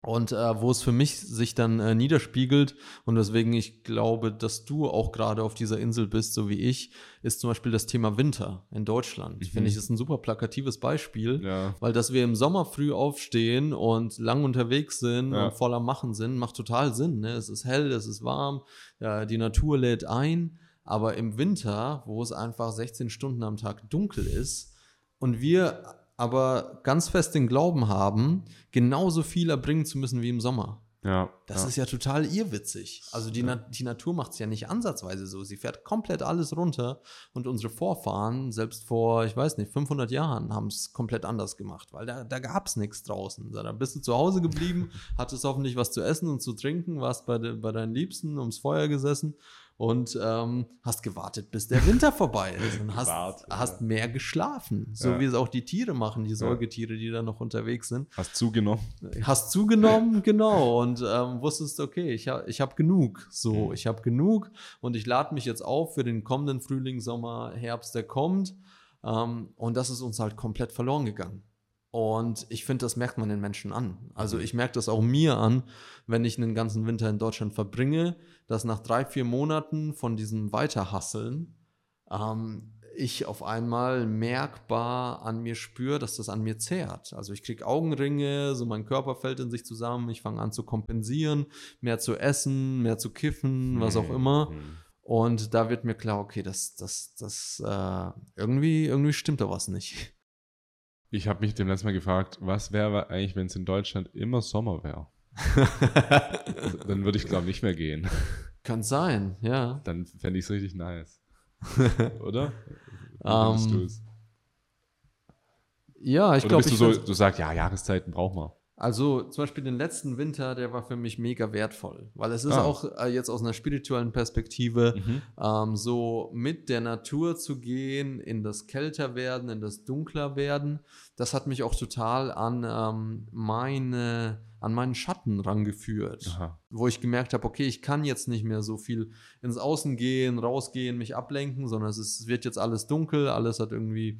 Und äh, wo es für mich sich dann äh, niederspiegelt und weswegen ich glaube, dass du auch gerade auf dieser Insel bist, so wie ich, ist zum Beispiel das Thema Winter in Deutschland. Mhm. Finde ich, ist ein super plakatives Beispiel, ja. weil dass wir im Sommer früh aufstehen und lang unterwegs sind ja. und voller Machen sind, macht total Sinn. Ne? Es ist hell, es ist warm, ja, die Natur lädt ein, aber im Winter, wo es einfach 16 Stunden am Tag dunkel ist und wir aber ganz fest den Glauben haben, genauso viel erbringen zu müssen wie im Sommer. Ja. Das ja. ist ja total irrwitzig. Also die, Na die Natur macht es ja nicht ansatzweise so. Sie fährt komplett alles runter und unsere Vorfahren, selbst vor, ich weiß nicht, 500 Jahren, haben es komplett anders gemacht, weil da, da gab es nichts draußen. Da bist du zu Hause geblieben, hattest hoffentlich was zu essen und zu trinken, warst bei, de bei deinen Liebsten ums Feuer gesessen und ähm, hast gewartet, bis der Winter vorbei ist und hast, Gewartet, hast ja. mehr geschlafen. So Ja. wie es auch die Tiere machen, die Säugetiere, die da noch unterwegs sind. Hast zugenommen. Hast zugenommen, genau, und ähm, wusstest, okay, ich, ha, ich habe genug. So, Mhm. ich habe genug und ich lade mich jetzt auf für den kommenden Frühling, Sommer, Herbst, der kommt. Ähm, und das ist uns halt komplett verloren gegangen. Und ich finde, das merkt man den Menschen an. Also Mhm. ich merke das auch mir an, wenn ich einen ganzen Winter in Deutschland verbringe, dass nach drei, vier Monaten von diesem Weiterhasseln ähm, ich auf einmal merkbar an mir spüre, dass das an mir zehrt. Also ich kriege Augenringe, so mein Körper fällt in sich zusammen, ich fange an zu kompensieren, mehr zu essen, mehr zu kiffen, was auch immer. Mhm. Und da wird mir klar, okay, das, das, das, äh, irgendwie, irgendwie stimmt da was nicht. Ich habe mich dem letzten Mal gefragt, was wäre eigentlich, wenn es in Deutschland immer Sommer wäre? Dann würde ich, glaube ich, nicht mehr gehen. Kann sein, ja. Dann fände ich es richtig nice. Oder? Wie Ähm? Ja, ich glaube, bist du so, du sagst, ja, Jahreszeiten braucht man. Also zum Beispiel den letzten Winter, der war für mich mega wertvoll, weil es ist Ah. auch äh, jetzt aus einer spirituellen Perspektive Mhm. ähm, so mit der Natur zu gehen, in das Kälterwerden, in das Dunklerwerden. Das hat mich auch total an ähm, meine an meinen Schatten rangeführt, Aha. wo ich gemerkt habe, okay, ich kann jetzt nicht mehr so viel ins Außen gehen, rausgehen, mich ablenken, sondern es, ist, es wird jetzt alles dunkel, alles hat irgendwie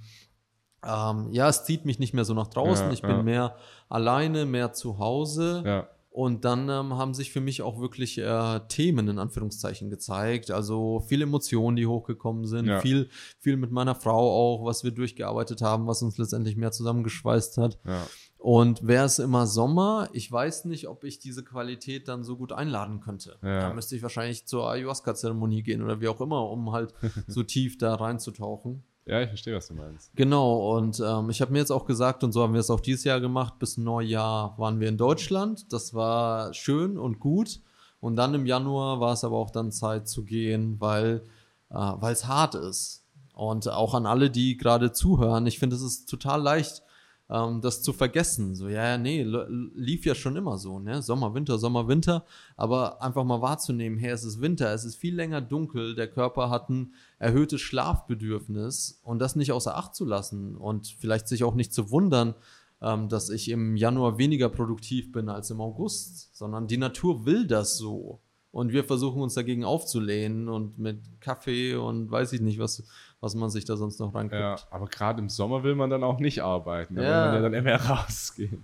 ähm, ja, es zieht mich nicht mehr so nach draußen. Ja, ich bin ja. mehr alleine, mehr zu Hause. Ja. Und dann ähm, haben sich für mich auch wirklich äh, Themen in Anführungszeichen gezeigt. Also viele Emotionen, die hochgekommen sind, Ja. viel, viel mit meiner Frau auch, was wir durchgearbeitet haben, was uns letztendlich mehr zusammengeschweißt hat. Ja. Und wäre es immer Sommer, ich weiß nicht, ob ich diese Qualität dann so gut einladen könnte. Ja. Da müsste ich wahrscheinlich zur Ayahuasca-Zeremonie gehen oder wie auch immer, um halt so tief da reinzutauchen. Ja, ich verstehe, was du meinst. Genau, und ähm, ich habe mir jetzt auch gesagt, und so haben wir es auch dieses Jahr gemacht, bis Neujahr waren wir in Deutschland. Das war schön und gut. Und dann im Januar war es aber auch dann Zeit zu gehen, weil äh, weil es hart ist. Und auch an alle, die gerade zuhören, ich finde, es ist total leicht, ähm, das zu vergessen. So, ja, ja, nee, lief ja schon immer so, ne? Sommer, Winter, Sommer, Winter. Aber einfach mal wahrzunehmen, hey, es ist Winter, es ist viel länger dunkel, der Körper hat ein erhöhtes Schlafbedürfnis und das nicht außer Acht zu lassen und vielleicht sich auch nicht zu wundern, ähm, dass ich im Januar weniger produktiv bin als im August, sondern die Natur will das so. Und wir versuchen uns dagegen aufzulehnen und mit Kaffee und weiß ich nicht, was, was man sich da sonst noch reinkriegt. Ja, aber gerade im Sommer will man dann auch nicht arbeiten. Da Ja. will man ja dann immer rausgehen.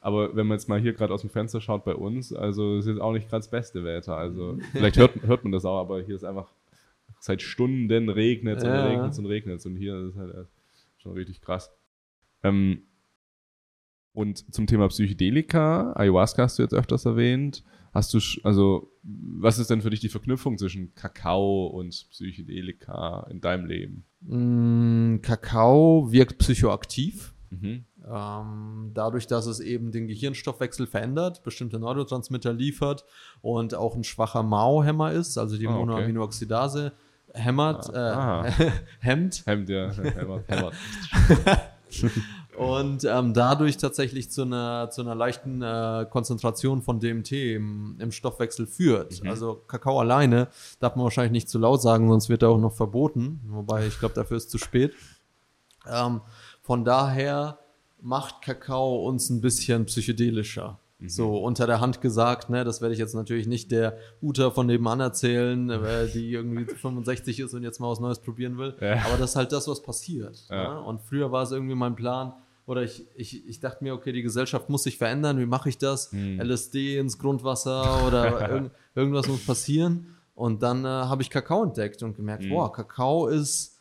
Aber wenn man jetzt mal hier gerade aus dem Fenster schaut bei uns, also es ist jetzt auch nicht gerade das beste Wetter. Also vielleicht hört, hört man das auch, aber hier ist einfach seit Stunden regnet es und Ja. regnet es und regnet es. Und hier ist es halt schon richtig krass. Ähm, und zum Thema Psychedelika, Ayahuasca hast du jetzt öfters erwähnt. Hast du, also, was ist denn für dich die Verknüpfung zwischen Kakao und Psychedelika in deinem Leben? Mm, Kakao wirkt psychoaktiv. Mhm. Ähm, dadurch, dass es eben den Gehirnstoffwechsel verändert, bestimmte Neurotransmitter liefert und auch ein schwacher Mao-Hämmer ist, also die Ah, okay. Monoaminooxidase hämmert, äh, Ah. hemmt Hemd, ja. Hämmert, hämmert. und ähm, dadurch tatsächlich zu einer, zu einer leichten äh, Konzentration von DMT im, im Stoffwechsel führt. Mhm. Also Kakao alleine darf man wahrscheinlich nicht zu laut sagen, sonst wird er auch noch verboten. Wobei ich glaube, dafür ist zu spät. Ähm, von daher macht Kakao uns ein bisschen psychedelischer. So unter der Hand gesagt, ne, das werde ich jetzt natürlich nicht der Uta von nebenan erzählen, äh, die irgendwie 65 ist und jetzt mal was Neues probieren will. Ja. Aber das ist halt das, was passiert. Ja. Ne? Und früher war es irgendwie mein Plan, oder ich, ich, ich dachte mir, okay, die Gesellschaft muss sich verändern, wie mache ich das? Hm. LSD ins Grundwasser oder irg irgendwas muss passieren. Und dann äh, habe ich Kakao entdeckt und gemerkt, Hm. boah, Kakao ist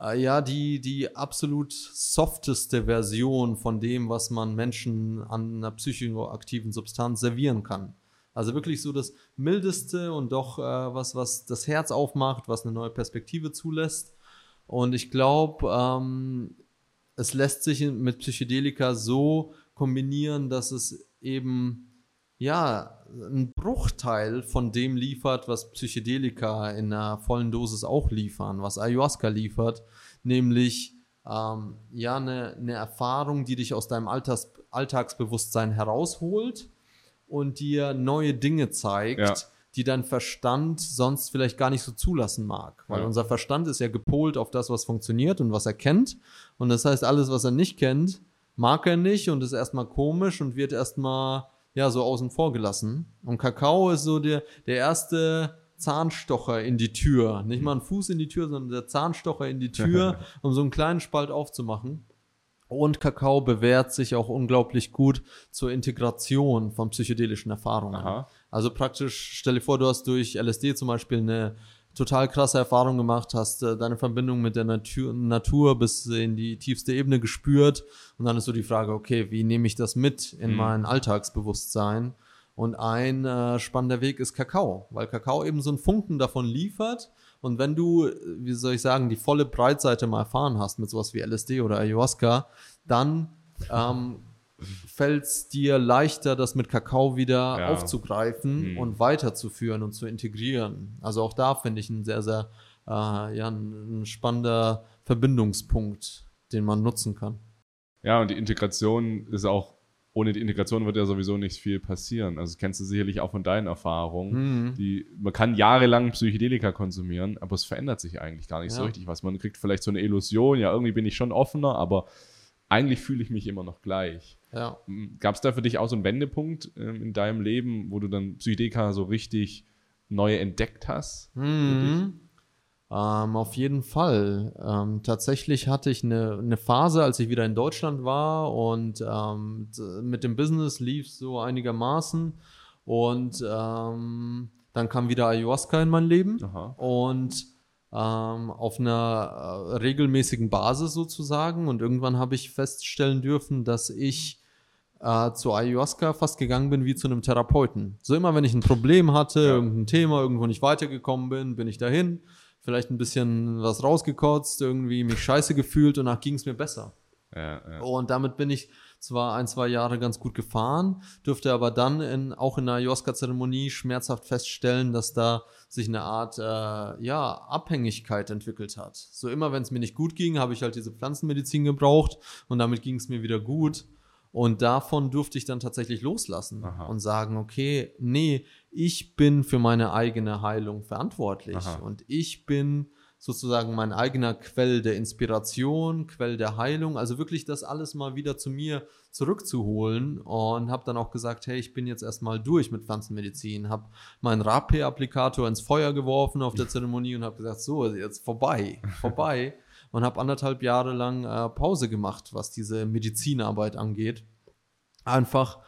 ja die, die absolut softeste Version von dem, was man Menschen an einer psychoaktiven Substanz servieren kann. Also wirklich so das mildeste und doch äh, was, was das Herz aufmacht, was eine neue Perspektive zulässt. Und ich glaube, ähm, es lässt sich mit Psychedelika so kombinieren, dass es eben ja, einen Bruchteil von dem liefert, was Psychedelika in einer vollen Dosis auch liefern, was Ayahuasca liefert, nämlich ähm, ja, eine, eine Erfahrung, die dich aus deinem Alltags Alltagsbewusstsein herausholt und dir neue Dinge zeigt, Ja. die dein Verstand sonst vielleicht gar nicht so zulassen mag. Weil Ja. unser Verstand ist ja gepolt auf das, was funktioniert und was er kennt. Und das heißt, alles, was er nicht kennt, mag er nicht und ist erstmal komisch und wird erstmal ja so außen vor gelassen. Und Kakao ist so der, der erste Zahnstocher in die Tür. Nicht mal ein Fuß in die Tür, sondern der Zahnstocher in die Tür, um so einen kleinen Spalt aufzumachen. Und Kakao bewährt sich auch unglaublich gut zur Integration von psychedelischen Erfahrungen. Aha. Also praktisch, stell dir vor, du hast durch LSD zum Beispiel eine total krasse Erfahrung gemacht, hast äh, deine Verbindung mit der Natur, Natur bis in die tiefste Ebene gespürt und dann ist so die Frage, okay, wie nehme ich das mit in Mhm. mein Alltagsbewusstsein? Und ein äh, spannender Weg ist Kakao, weil Kakao eben so einen Funken davon liefert. Und wenn du, äh, wie soll ich sagen, die volle Breitseite mal erfahren hast mit sowas wie LSD oder Ayahuasca, dann ähm, fällt es dir leichter, das mit Kakao wieder Ja. aufzugreifen Mhm. und weiterzuführen und zu integrieren. Also auch da finde ich ein sehr, sehr äh, ja, ein, ein spannender Verbindungspunkt, den man nutzen kann. Ja, und die Integration ist auch, ohne die Integration wird ja sowieso nicht viel passieren. Also das kennst du sicherlich auch von deinen Erfahrungen. Mhm. Die, man kann jahrelang Psychedelika konsumieren, aber es verändert sich eigentlich gar nicht so Ja. richtig was. Man kriegt vielleicht so eine Illusion, ja, irgendwie bin ich schon offener, aber eigentlich fühle ich mich immer noch gleich. Ja. Gab es da für dich auch so einen Wendepunkt ähm, in deinem Leben, wo du dann Psychedelika so richtig neu entdeckt hast? Mhm. Ähm, auf jeden Fall. Ähm, tatsächlich hatte ich eine, eine Phase, als ich wieder in Deutschland war und ähm, mit dem Business lief so einigermaßen und ähm, dann kam wieder Ayahuasca in mein Leben Aha. und ähm, auf einer äh, regelmäßigen Basis sozusagen und irgendwann habe ich feststellen dürfen, dass ich äh, zu Ayahuasca fast gegangen bin wie zu einem Therapeuten. So immer, wenn ich ein Problem hatte, Ja. irgendein Thema, irgendwo nicht weitergekommen bin, bin ich dahin, vielleicht ein bisschen was rausgekotzt, irgendwie mich scheiße gefühlt und danach ging es mir besser. Ja, ja. Und damit bin ich zwar ein, zwei Jahre ganz gut gefahren, dürfte aber dann in, auch in einer Ayahuasca-Zeremonie schmerzhaft feststellen, dass da sich eine Art äh, ja, Abhängigkeit entwickelt hat. So immer, wenn es mir nicht gut ging, habe ich halt diese Pflanzenmedizin gebraucht und damit ging es mir wieder gut. Und davon durfte ich dann tatsächlich loslassen Aha. und sagen, okay, nee, ich bin für meine eigene Heilung verantwortlich Aha. und ich bin sozusagen mein eigener Quell der Inspiration, Quell der Heilung, also wirklich das alles mal wieder zu mir zurückzuholen und habe dann auch gesagt, hey, ich bin jetzt erstmal durch mit Pflanzenmedizin, habe meinen Rapé-Applikator ins Feuer geworfen auf der Zeremonie und habe gesagt, so, jetzt vorbei, vorbei und habe anderthalb Jahre lang äh, Pause gemacht, was diese Medizinarbeit angeht. Einfach,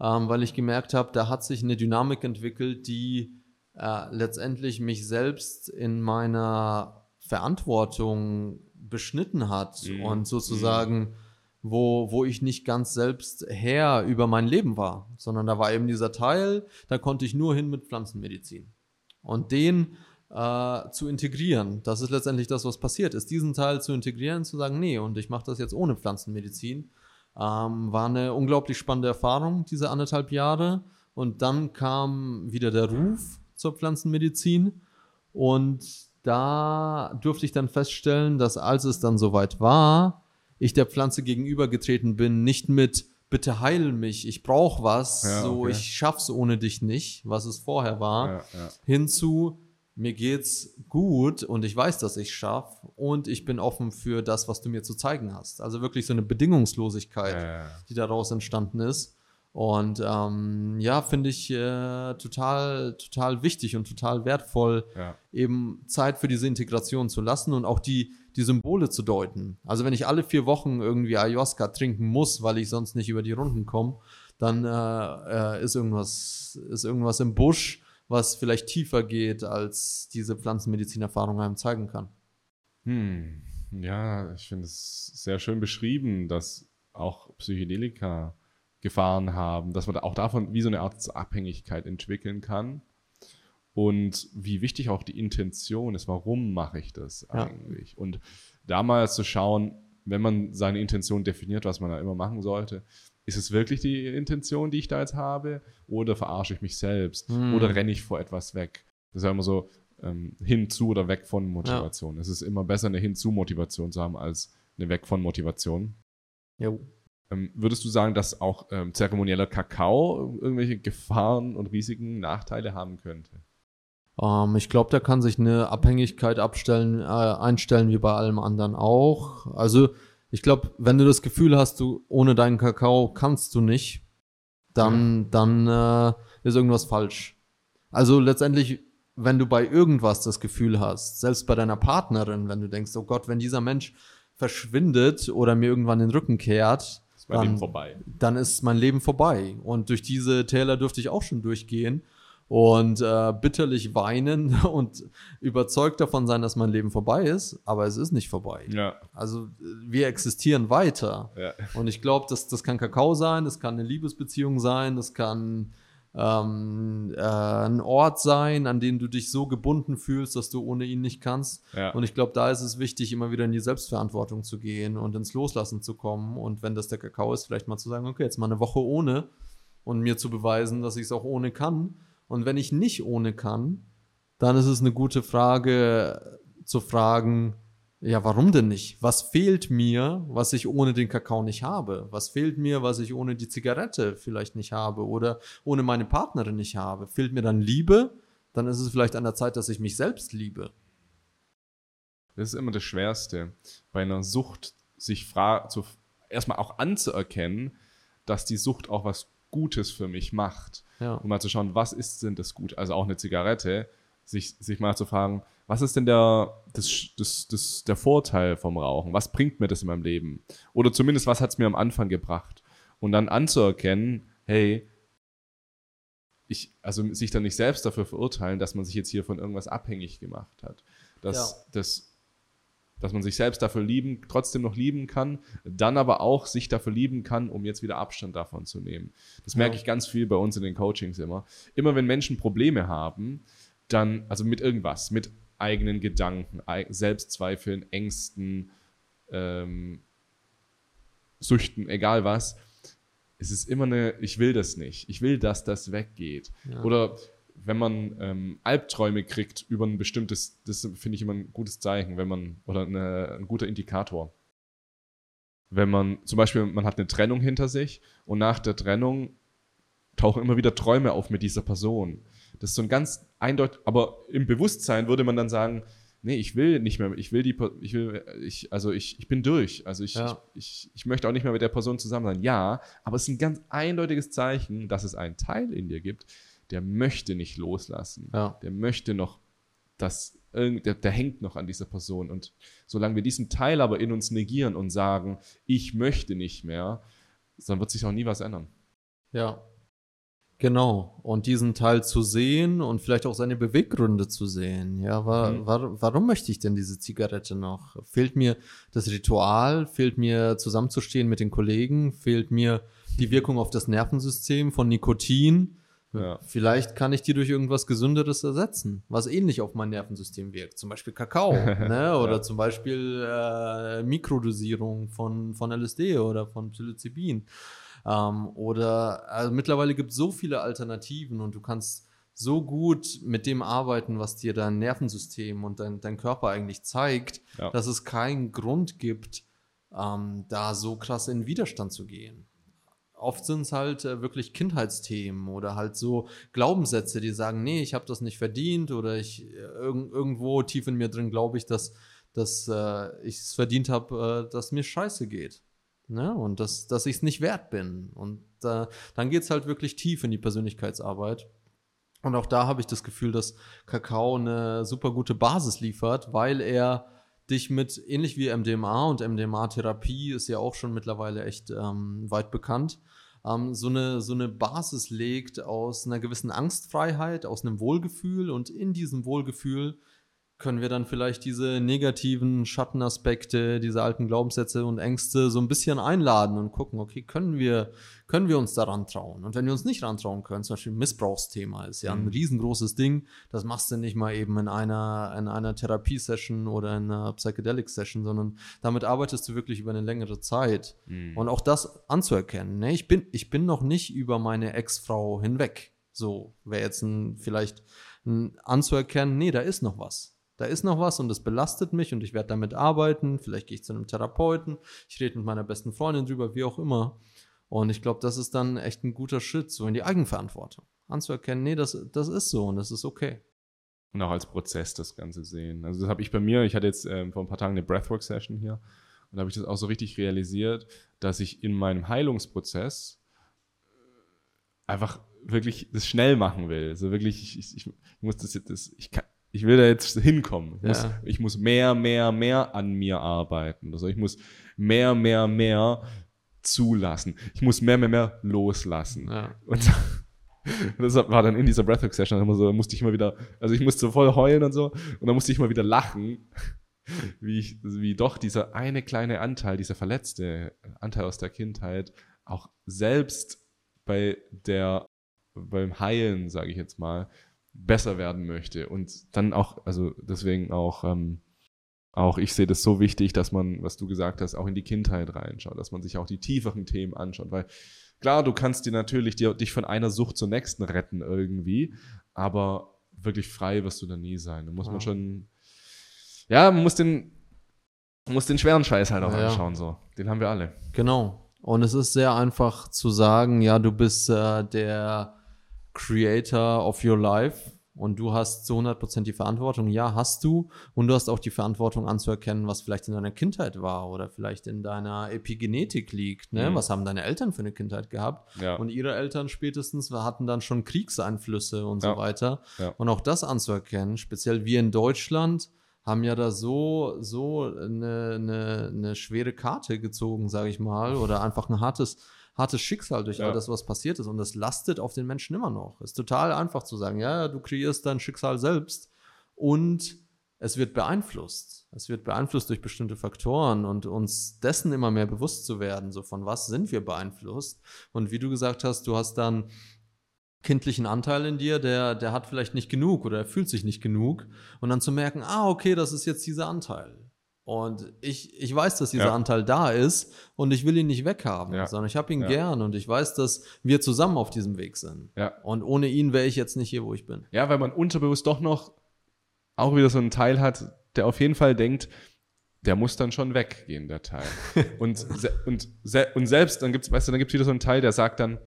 ähm, weil ich gemerkt habe, da hat sich eine Dynamik entwickelt, die äh, letztendlich mich selbst in meiner Verantwortung beschnitten hat Mhm. und sozusagen, wo, wo ich nicht ganz selbst Herr über mein Leben war, sondern da war eben dieser Teil, da konnte ich nur hin mit Pflanzenmedizin. Und den äh, zu integrieren, das ist letztendlich das, was passiert ist, diesen Teil zu integrieren, zu sagen, nee, und ich mache das jetzt ohne Pflanzenmedizin, ähm, war eine unglaublich spannende Erfahrung, diese anderthalb Jahre. Und dann kam wieder der Ruf zur Pflanzenmedizin. Und da durfte ich dann feststellen, dass als es dann soweit war, ich der Pflanze gegenübergetreten bin, nicht mit bitte heil mich, ich brauche was, Ja, so okay. ich schaff's ohne dich nicht, was es vorher war, Ja, ja. hinzu mir geht's gut und ich weiß, dass ich schaff und ich bin offen für das, was du mir zu zeigen hast. Also wirklich so eine Bedingungslosigkeit, ja. die daraus entstanden ist. Und ähm, ja, finde ich äh, total, total wichtig und total wertvoll, Ja. eben Zeit für diese Integration zu lassen und auch die, die Symbole zu deuten. Also wenn ich alle vier Wochen irgendwie Ayahuasca trinken muss, weil ich sonst nicht über die Runden komme, dann äh, äh, ist, irgendwas, ist irgendwas im Busch, was vielleicht tiefer geht, als diese Pflanzenmedizinerfahrung einem zeigen kann. Hm. Ja, ich finde es sehr schön beschrieben, dass auch Psychedelika Gefahren haben, dass man auch davon wie so eine Art Abhängigkeit entwickeln kann. Und wie wichtig auch die Intention ist, warum mache ich das Ja. eigentlich? Und damals zu schauen, wenn man seine Intention definiert, was man da immer machen sollte, ist es wirklich die Intention, die ich da jetzt habe? Oder verarsche ich mich selbst? Hm. Oder renne ich vor etwas weg? Das ist ja immer so ähm, hinzu oder weg von Motivation. Es ist immer besser, eine Hinzu-Motivation zu haben, als eine Weg von Motivation. Ja. Ähm, würdest du sagen, dass auch ähm, zeremonieller Kakao irgendwelche Gefahren und Risiken, Nachteile haben könnte? Ähm, ich glaube, da kann sich eine Abhängigkeit abstellen, äh, einstellen, wie bei allem anderen auch. Also, ich glaube, wenn du das Gefühl hast, du ohne deinen Kakao kannst du nicht, dann, dann äh, ist irgendwas falsch. Also letztendlich, wenn du bei irgendwas das Gefühl hast, selbst bei deiner Partnerin, wenn du denkst, oh Gott, wenn dieser Mensch verschwindet oder mir irgendwann den Rücken kehrt, Ist Dann- dann ist mein Leben vorbei. Und durch diese Täler dürfte ich auch schon durchgehen und äh, bitterlich weinen und überzeugt davon sein, dass mein Leben vorbei ist, aber es ist nicht vorbei. Ja, Also wir existieren weiter. ja. Und ich glaube, das, das kann Kakao sein, das kann eine Liebesbeziehung sein, das kann ähm, äh, ein Ort sein, an dem du dich so gebunden fühlst, dass du ohne ihn nicht kannst. ja. Und ich glaube, da ist es wichtig, immer wieder in die Selbstverantwortung zu gehen und ins Loslassen zu kommen. Und wenn das der Kakao ist, vielleicht mal zu sagen, okay, jetzt mal eine Woche ohne und mir zu beweisen, dass ich es auch ohne kann. Und wenn ich nicht ohne kann, dann ist es eine gute Frage äh, zu fragen, ja, warum denn nicht? Was fehlt mir, was ich ohne den Kakao nicht habe? Was fehlt mir, was ich ohne die Zigarette vielleicht nicht habe oder ohne meine Partnerin nicht habe? Fehlt mir dann Liebe? Dann ist es vielleicht an der Zeit, dass ich mich selbst liebe. Das ist immer das Schwerste. Bei einer Sucht sich zu, erstmal auch anzuerkennen, dass die Sucht auch was Gutes für mich macht. Ja. Und mal zu schauen, was ist denn das gut? Also auch eine Zigarette, sich, sich mal zu fragen, was ist denn der, das, das, das, der Vorteil vom Rauchen? Was bringt mir das in meinem Leben? Oder zumindest, was hat es mir am Anfang gebracht? Und dann anzuerkennen, hey, ich, also sich dann nicht selbst dafür verurteilen, dass man sich jetzt hier von irgendwas abhängig gemacht hat. Dass, Ja. dass, dass man sich selbst dafür lieben, trotzdem noch lieben kann, dann aber auch sich dafür lieben kann, um jetzt wieder Abstand davon zu nehmen. Das merke Ja. ich ganz viel bei uns in den Coachings immer. Immer wenn Menschen Probleme haben, dann, also mit irgendwas, mit eigenen Gedanken, ei- Selbstzweifeln, Ängsten, ähm, Süchten, egal was, es ist immer eine, ich will das nicht. Ich will, dass das weggeht. Ja. Oder wenn man ähm, Albträume kriegt über ein bestimmtes, das finde ich immer ein gutes Zeichen, wenn man, oder eine, ein guter Indikator. Wenn man, zum Beispiel, man hat eine Trennung hinter sich und nach der Trennung tauchen immer wieder Träume auf mit dieser Person. Das ist so ein ganz eindeutig, aber im Bewusstsein würde man dann sagen, nee, ich will nicht mehr, ich will die, ich will, ich, also ich, ich bin durch. Also ich, Ja. ich, ich, ich möchte auch nicht mehr mit der Person zusammen sein. Ja, aber es ist ein ganz eindeutiges Zeichen, dass es einen Teil in dir gibt, der möchte nicht loslassen. Ja. Der möchte noch, dass irgend- der, der hängt noch an dieser Person. Und solange wir diesen Teil aber in uns negieren und sagen, ich möchte nicht mehr, dann wird sich auch nie was ändern. Ja. Genau. Und diesen Teil zu sehen und vielleicht auch seine Beweggründe zu sehen. Ja, wa Mhm. wa warum möchte ich denn diese Zigarette noch? Fehlt mir das Ritual? Fehlt mir zusammenzustehen mit den Kollegen? Fehlt mir die Wirkung auf das Nervensystem von Nikotin? Ja. Vielleicht kann ich die durch irgendwas Gesünderes ersetzen, was ähnlich auf mein Nervensystem wirkt. Zum Beispiel Kakao, ne? oder Ja. zum Beispiel äh, Mikrodosierung von, von LSD oder von Psilocybin. Ähm, oder also mittlerweile gibt es so viele Alternativen und du kannst so gut mit dem arbeiten, was dir dein Nervensystem und dein, dein Körper eigentlich zeigt, Ja. dass es keinen Grund gibt, ähm, da so krass in Widerstand zu gehen oft sind es halt äh, wirklich Kindheitsthemen oder halt so Glaubenssätze, die sagen, nee, ich habe das nicht verdient oder ich äh, irg irgendwo tief in mir drin glaube ich, dass, dass äh, ich es verdient habe, äh, dass mir scheiße geht. Ne? Und dass, dass ich es nicht wert bin. Und dann geht es halt wirklich tief in die Persönlichkeitsarbeit. Und auch da habe ich das Gefühl, dass Kakao eine super gute Basis liefert, weil er dich mit, ähnlich wie MDMA und MDMA-Therapie ist ja auch schon mittlerweile echt ähm, weit bekannt, ähm, so, eine, so eine Basis legt aus einer gewissen Angstfreiheit, aus einem Wohlgefühl und in diesem Wohlgefühl können wir dann vielleicht diese negativen Schattenaspekte, diese alten Glaubenssätze und Ängste so ein bisschen einladen und gucken, okay, können wir, können wir uns daran trauen? Und wenn wir uns nicht rantrauen können, zum Beispiel Missbrauchsthema ist ja ein Mhm. riesengroßes Ding, das machst du nicht mal eben in einer, in einer Therapiesession oder in einer Psychedelic-Session, sondern damit arbeitest du wirklich über eine längere Zeit. Mhm. Und auch das anzuerkennen. Ne? Ich, bin, ich bin noch nicht über meine Ex-Frau hinweg. So wäre jetzt ein, vielleicht ein, anzuerkennen, nee, da ist noch was. Da ist noch was und es belastet mich und ich werde damit arbeiten. Vielleicht gehe ich zu einem Therapeuten, ich rede mit meiner besten Freundin drüber, wie auch immer. Und ich glaube, das ist dann echt ein guter Schritt, so in die Eigenverantwortung. Anzuerkennen, nee, das, das ist so und das ist okay. Und auch als Prozess das Ganze sehen. Also das habe ich bei mir, ich hatte jetzt ähm, vor ein paar Tagen eine Breathwork-Session hier und da habe ich das auch so richtig realisiert, dass ich in meinem Heilungsprozess äh, einfach wirklich das schnell machen will. Also wirklich, ich, ich, ich muss das jetzt, das, ich kann, ich will da jetzt hinkommen. Ich, muss, Ja. ich muss mehr, mehr, mehr an mir arbeiten. Also ich muss mehr, mehr, mehr zulassen. Ich muss mehr, mehr, mehr loslassen. Ja. Und das war dann in dieser Breathwork-Session immer so, da musste ich immer wieder, also ich musste voll heulen und so, und dann musste ich mal wieder lachen, wie ich, wie doch dieser eine kleine Anteil, dieser verletzte Anteil aus der Kindheit, auch selbst bei der, beim Heilen, sage ich jetzt mal, besser werden möchte. Und dann auch, also deswegen auch, ähm, auch ich sehe das so wichtig, dass man, was du gesagt hast, auch in die Kindheit reinschaut, dass man sich auch die tieferen Themen anschaut, weil klar, du kannst dir natürlich dir, dich von einer Sucht zur nächsten retten irgendwie, aber wirklich frei wirst du da nie sein. Da muss Ja. man schon, ja, man muss den, muss den schweren Scheiß halt auch Ja. anschauen, so. Den haben wir alle. Genau. Und es ist sehr einfach zu sagen, ja, du bist äh, der Creator of your life und du hast zu 100% die Verantwortung. Ja, hast du. Und du hast auch die Verantwortung anzuerkennen, was vielleicht in deiner Kindheit war oder vielleicht in deiner Epigenetik liegt. Ne? Mhm. Was haben deine Eltern für eine Kindheit gehabt? Ja. Und ihre Eltern spätestens hatten dann schon Kriegseinflüsse und Ja. so weiter. Ja. Und auch das anzuerkennen, speziell wir in Deutschland haben ja da so, so eine, eine, eine schwere Karte gezogen, sage ich mal, oder einfach ein hartes, hartes Schicksal durch Ja. all das, was passiert ist. Und das lastet auf den Menschen immer noch. Ist total einfach zu sagen, ja, du kreierst dein Schicksal selbst und es wird beeinflusst. Es wird beeinflusst durch bestimmte Faktoren und uns dessen immer mehr bewusst zu werden, so von was sind wir beeinflusst. Und wie du gesagt hast, du hast dann kindlichen Anteil in dir, der, der hat vielleicht nicht genug oder er fühlt sich nicht genug. Und dann zu merken, ah, okay, das ist jetzt dieser Anteil. Und ich, ich weiß, dass dieser Ja. Anteil da ist und ich will ihn nicht weghaben, Ja. sondern ich habe ihn Ja. gern und ich weiß, dass wir zusammen auf diesem Weg sind. Und ohne ihn wäre ich jetzt nicht hier, wo ich bin. Ja, weil man unterbewusst doch noch auch wieder so einen Teil hat, der auf jeden Fall denkt, der muss dann schon weggehen, der Teil. und, se und, se und selbst, dann gibt's, weißt du, dann gibt's wieder so einen Teil, der sagt dann,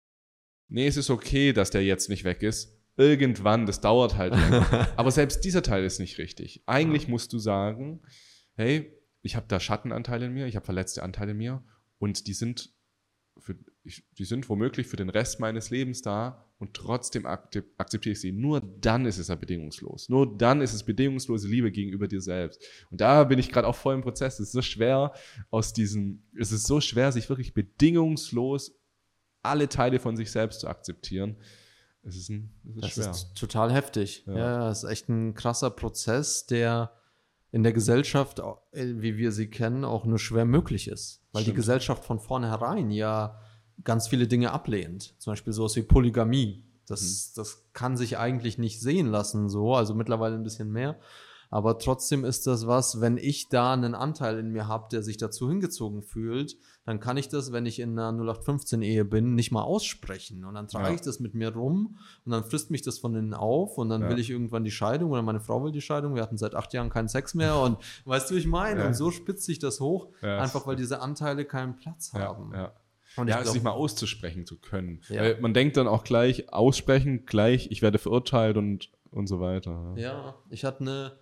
nee, es ist okay, dass der jetzt nicht weg ist. Irgendwann, das dauert halt. Aber selbst dieser Teil ist nicht richtig. Eigentlich musst du sagen, hey, ich habe da Schattenanteile in mir, ich habe verletzte Anteile in mir und die sind, für, ich, die sind womöglich für den Rest meines Lebens da und trotzdem akzeptiere ich sie. Nur dann ist es ja bedingungslos. Nur dann ist es bedingungslose Liebe gegenüber dir selbst. Und da bin ich gerade auch voll im Prozess. Es ist so schwer aus diesem, es ist so schwer, sich wirklich bedingungslos alle Teile von sich selbst zu akzeptieren. Es ist, ein, es ist Das schwer. ist total heftig. Ja. Ja, das ist echt ein krasser Prozess, der in der Gesellschaft, äh, wie wir sie kennen, auch nur schwer möglich ist. Weil die Stimmt. Gesellschaft von vornherein ja ganz viele Dinge ablehnt. Zum Beispiel sowas wie Polygamie. Das, das kann sich eigentlich nicht sehen lassen, so, also mittlerweile ein bisschen mehr. Aber trotzdem ist das was, wenn ich da einen Anteil in mir habe, der sich dazu hingezogen fühlt, dann kann ich das, wenn ich in einer 0815-Ehe bin, nicht mal aussprechen. Und dann trage Ja. ich das mit mir rum und dann frisst mich das von innen auf und dann Ja. will ich irgendwann die Scheidung oder meine Frau will die Scheidung. Wir hatten seit acht Jahren keinen Sex mehr und weißt du, wie ich meine? Ja. Und so spitzt sich das hoch, einfach weil diese Anteile keinen Platz haben. ja. Und ja, es nicht mal auszusprechen zu können. Weil man denkt dann auch gleich, aussprechen, gleich, ich werde verurteilt und, und so weiter. Ja, ich hatte eine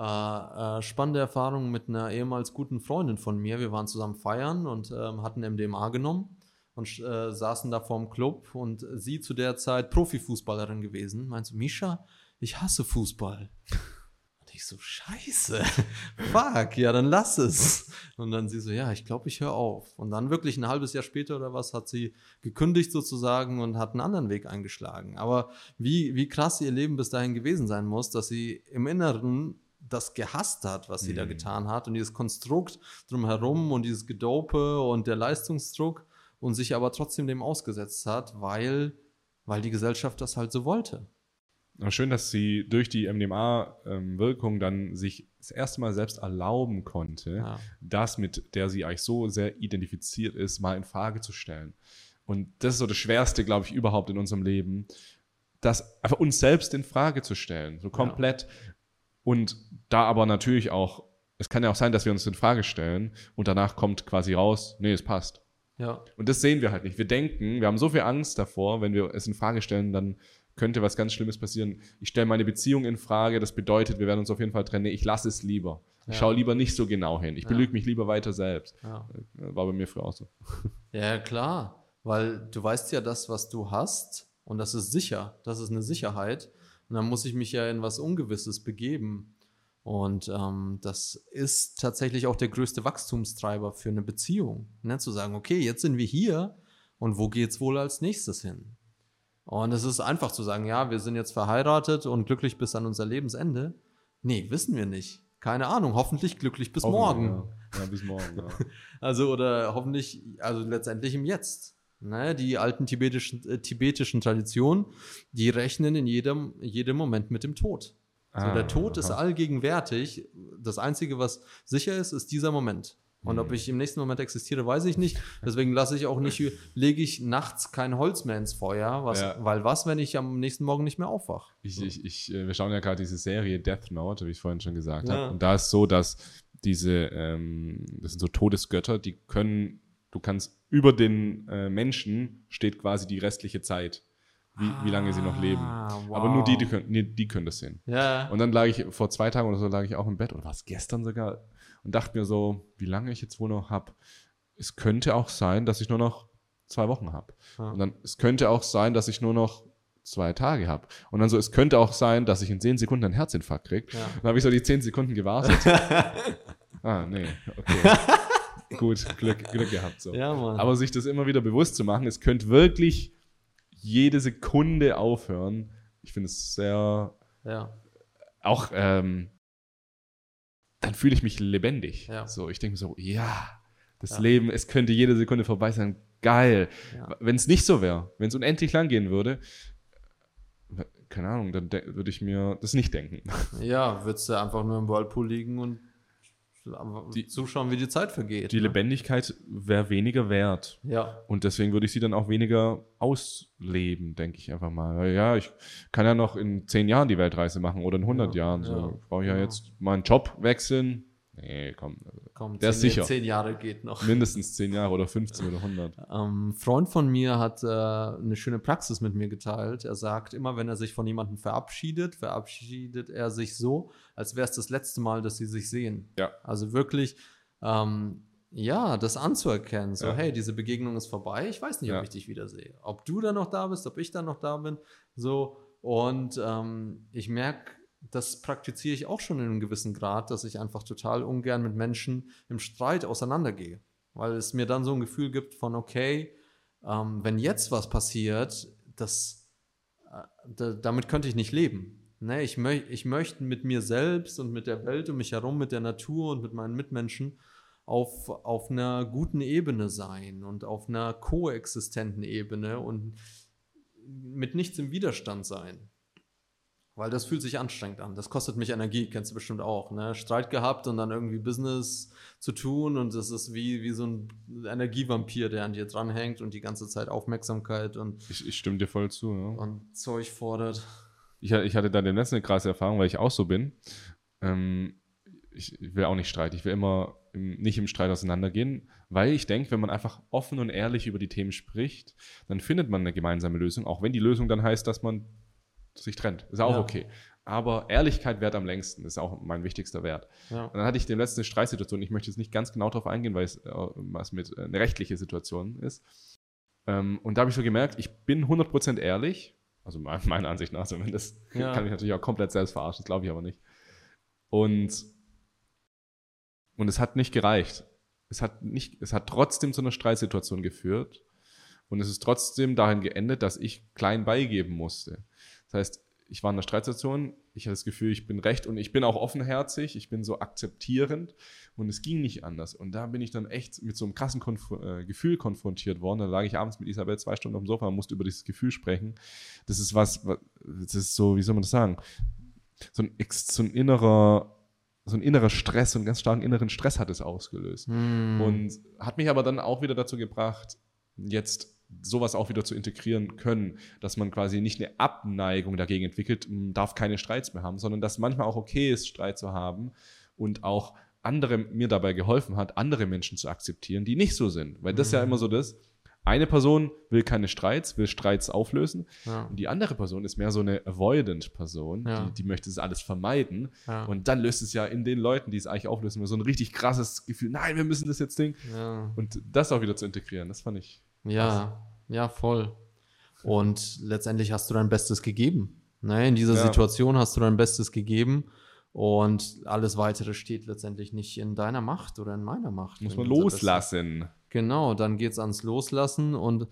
äh, äh, spannende Erfahrung mit einer ehemals guten Freundin von mir. Wir waren zusammen feiern und ähm, hatten MDMA genommen und äh, saßen da vorm Club und sie zu der Zeit Profifußballerin gewesen. Meinte, Misha, ich hasse Fußball. Und ich so, scheiße, fuck, ja, dann lass es. Und dann sie so, ja, ich glaube, ich höre auf. Und dann wirklich ein halbes Jahr später oder was hat sie gekündigt sozusagen und hat einen anderen Weg eingeschlagen. Aber wie, wie krass ihr Leben bis dahin gewesen sein muss, dass sie im Inneren das gehasst hat, was sie da Mhm. getan hat und dieses Konstrukt drumherum und dieses Gedope und der Leistungsdruck und sich aber trotzdem dem ausgesetzt hat, weil, weil die Gesellschaft das halt so wollte. Schön, dass sie durch die MDMA-Wirkung dann sich das erste Mal selbst erlauben konnte, Ja. das, mit der sie eigentlich so sehr identifiziert ist, mal in Frage zu stellen. Und das ist so das Schwerste, glaube ich, überhaupt in unserem Leben, das einfach uns selbst in Frage zu stellen, so komplett. Und da aber natürlich auch, es kann ja auch sein, dass wir uns in Frage stellen und danach kommt quasi raus, nee, es passt. Ja, Und das sehen wir halt nicht. Wir denken, wir haben so viel Angst davor, wenn wir es in Frage stellen, dann könnte was ganz Schlimmes passieren. Ich stelle meine Beziehung in Frage, das bedeutet, wir werden uns auf jeden Fall trennen. Nee, ich lasse es lieber. Ich Ja. schaue lieber nicht so genau hin. Ich Ja. belüge mich lieber weiter selbst. ja. War bei mir früher auch so. Ja, klar. Weil du weißt ja das, was du hast, und das ist sicher. Das ist eine Sicherheit. Und dann muss ich mich ja in was Ungewisses begeben. Und ähm, das ist tatsächlich auch der größte Wachstumstreiber für eine Beziehung. Ne? Zu sagen, okay, jetzt sind wir hier und wo geht's wohl als nächstes hin? Und es ist einfach zu sagen, ja, wir sind jetzt verheiratet und glücklich bis an unser Lebensende. Nee, wissen wir nicht. Keine Ahnung, hoffentlich glücklich bis morgen. Ja, ja bis morgen. Ja. Also oder hoffentlich, also letztendlich im Jetzt. Ne, die alten tibetischen, äh, tibetischen Traditionen, die rechnen in jedem, jedem Moment mit dem Tod. So, Ah, der Tod ist aha. allgegenwärtig. Das Einzige, was sicher ist, ist dieser Moment. Und Mhm. ob ich im nächsten Moment existiere, weiß ich nicht. Deswegen lasse ich auch nicht, lege ich nachts kein Holz mehr ins Feuer. Was, Ja. Weil was, wenn ich am nächsten Morgen nicht mehr aufwache? Ich, ich, ich, äh, wir schauen ja gerade diese Serie Death Note, wie ich vorhin schon gesagt Ja. habe. Und da ist so, dass diese, ähm, das sind so Todesgötter, die können, du kannst über den äh, Menschen steht quasi die restliche Zeit, wie, wie lange sie noch leben. Ah, Aber nur die, die wow. können, nee, die können das sehen. Ja, Und dann lag ich, vor zwei Tagen oder so, lag ich auch im Bett, oder war es gestern sogar, und dachte mir so, wie lange ich jetzt wohl noch habe. Es könnte auch sein, dass ich nur noch zwei Wochen habe. Ja. Und dann, es könnte auch sein, dass ich nur noch zwei Tage habe. Und dann so, es könnte auch sein, dass ich in zehn Sekunden einen Herzinfarkt kriege. Ja. Dann habe ich so die zehn Sekunden gewartet. ah, nee, okay. Gut, Glück, Glück gehabt so. ja, Mann. Aber sich das immer wieder bewusst zu machen, es könnte wirklich jede Sekunde aufhören. Ich finde es sehr ja. auch, ähm, dann fühle ich mich lebendig. Ja. So, ich denke mir so, ja, das Ja. Leben, es könnte jede Sekunde vorbei sein. Geil. Ja. Wenn es nicht so wäre, wenn es unendlich lang gehen würde, keine Ahnung, dann de- würde ich mir das nicht denken. Ja, würdest du einfach nur im Whirlpool liegen und Die- zuschauen, wie die Zeit vergeht. Die ne? Lebendigkeit wäre weniger wert. Ja, Und deswegen würde ich sie dann auch weniger ausleben, denke ich einfach mal. Ja, ich kann ja noch in zehn Jahren die Weltreise machen oder in 100 Ja, Jahren. So. ja, Brauche ich ja genau. jetzt meinen Job wechseln? Nee, komm. komm, Der zehn, ist sicher. zehn Jahre geht noch. Mindestens zehn Jahre oder 15 oder 100. Ähm, Freund von mir hat äh, eine schöne Praxis mit mir geteilt. Er sagt, immer wenn er sich von jemandem verabschiedet, verabschiedet er sich so, als wäre es das letzte Mal, dass sie sich sehen. Ja. Also wirklich, ähm, ja, das anzuerkennen. So, Ja. hey, diese Begegnung ist vorbei. Ich weiß nicht, Ja. ob ich dich wiedersehe. Ob du dann noch da bist, ob ich dann noch da bin. So, und ähm, ich merke, das praktiziere ich auch schon in einem gewissen Grad, dass ich einfach total ungern mit Menschen im Streit auseinandergehe. Weil es mir dann so ein Gefühl gibt von, okay, ähm, wenn jetzt was passiert, das, äh, da, damit könnte ich nicht leben. Ne, ich, möch, ich möchte mit mir selbst und mit der Welt um mich herum, mit der Natur und mit meinen Mitmenschen auf, auf einer guten Ebene sein und auf einer koexistenten Ebene und mit nichts im Widerstand sein. Weil das fühlt sich anstrengend an. Das kostet mich Energie, kennst du bestimmt auch. Ne? Streit gehabt und dann irgendwie Business zu tun und das ist wie, wie so ein Energievampir, der an dir dranhängt und die ganze Zeit Aufmerksamkeit und, Ich, ich stimme dir voll zu. Ja. und Zeug fordert. Ich, ich hatte da demnächst eine krasse Erfahrung, weil ich auch so bin. Ähm, ich, ich will auch nicht streiten. Ich will immer im, nicht im Streit auseinandergehen, weil ich denke, wenn man einfach offen und ehrlich über die Themen spricht, dann findet man eine gemeinsame Lösung, auch wenn die Lösung dann heißt, dass man sich trennt. Ist auch Ja. okay. Aber Ehrlichkeit wert am längsten, ist auch mein wichtigster Wert. Ja. Und dann hatte ich den letzten Streitsituation, ich möchte jetzt nicht ganz genau darauf eingehen, weil es äh, was mit äh, eine rechtliche Situation ist. Ähm, und da habe ich so gemerkt, ich bin 100% ehrlich, also me- meiner Ansicht nach zumindest. Ja. Kann mich natürlich auch komplett selbst verarschen, das glaube ich aber nicht. Und, und es hat nicht gereicht. Es hat, nicht, es hat trotzdem zu einer Streitsituation geführt. Und es ist trotzdem dahin geendet, dass ich klein beigeben musste. Das heißt, ich war in einer Streitsituation, ich habe das Gefühl, ich bin recht und ich bin auch offenherzig, ich bin so akzeptierend und es ging nicht anders. Und da bin ich dann echt mit so einem krassen Konf äh, Gefühl konfrontiert worden. Da lag ich abends mit Isabel zwei Stunden auf dem Sofa und musste über dieses Gefühl sprechen. Das ist was, das ist so, wie soll man das sagen? So ein, so ein innerer, so ein innerer Stress, so einen ganz starken inneren Stress hat es ausgelöst. Hm. Und hat mich aber dann auch wieder dazu gebracht, jetzt sowas auch wieder zu integrieren können, dass man quasi nicht eine Abneigung dagegen entwickelt, man darf keine Streits mehr haben, sondern dass manchmal auch okay ist, Streit zu haben und auch andere mir dabei geholfen hat, andere Menschen zu akzeptieren, die nicht so sind. Weil das ist ja Mhm. immer so das, eine Person will keine Streits, will Streits auflösen Ja. und die andere Person ist mehr so eine avoidant Person, Ja. die, die möchte es alles vermeiden Ja. und dann löst es ja in den Leuten, die es eigentlich auflösen, so ein richtig krasses Gefühl, nein, wir müssen das jetzt Ding und das auch wieder zu integrieren, das fand ich Ja, ja, voll. Und letztendlich hast du dein Bestes gegeben. Ne? In dieser Ja. Situation hast du dein Bestes gegeben und alles weitere steht letztendlich nicht in deiner Macht oder in meiner Macht. muss man loslassen. Genau, dann geht es ans Loslassen und,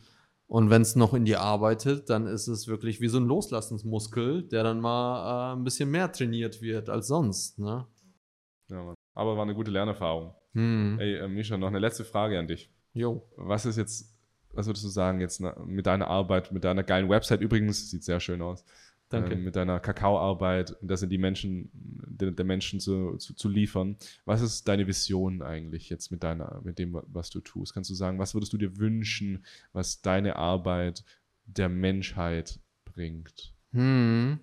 und wenn es noch in dir arbeitet, dann ist es wirklich wie so ein Loslassensmuskel, der dann mal äh, ein bisschen mehr trainiert wird als sonst. Ne? Ja. Aber war eine gute Lernerfahrung. Hm. Ey, äh, Misha, noch eine letzte Frage an dich. Jo. Was ist jetzt, was würdest du sagen jetzt mit deiner Arbeit, mit deiner geilen Website übrigens, sieht sehr schön aus. Danke. Ähm, mit deiner Kakaoarbeit, das sind die Menschen, der, der Menschen zu, zu, zu liefern. Was ist deine Vision eigentlich jetzt mit deiner, mit dem, was du tust? Kannst du sagen, was würdest du dir wünschen, was deine Arbeit der Menschheit bringt? Hm.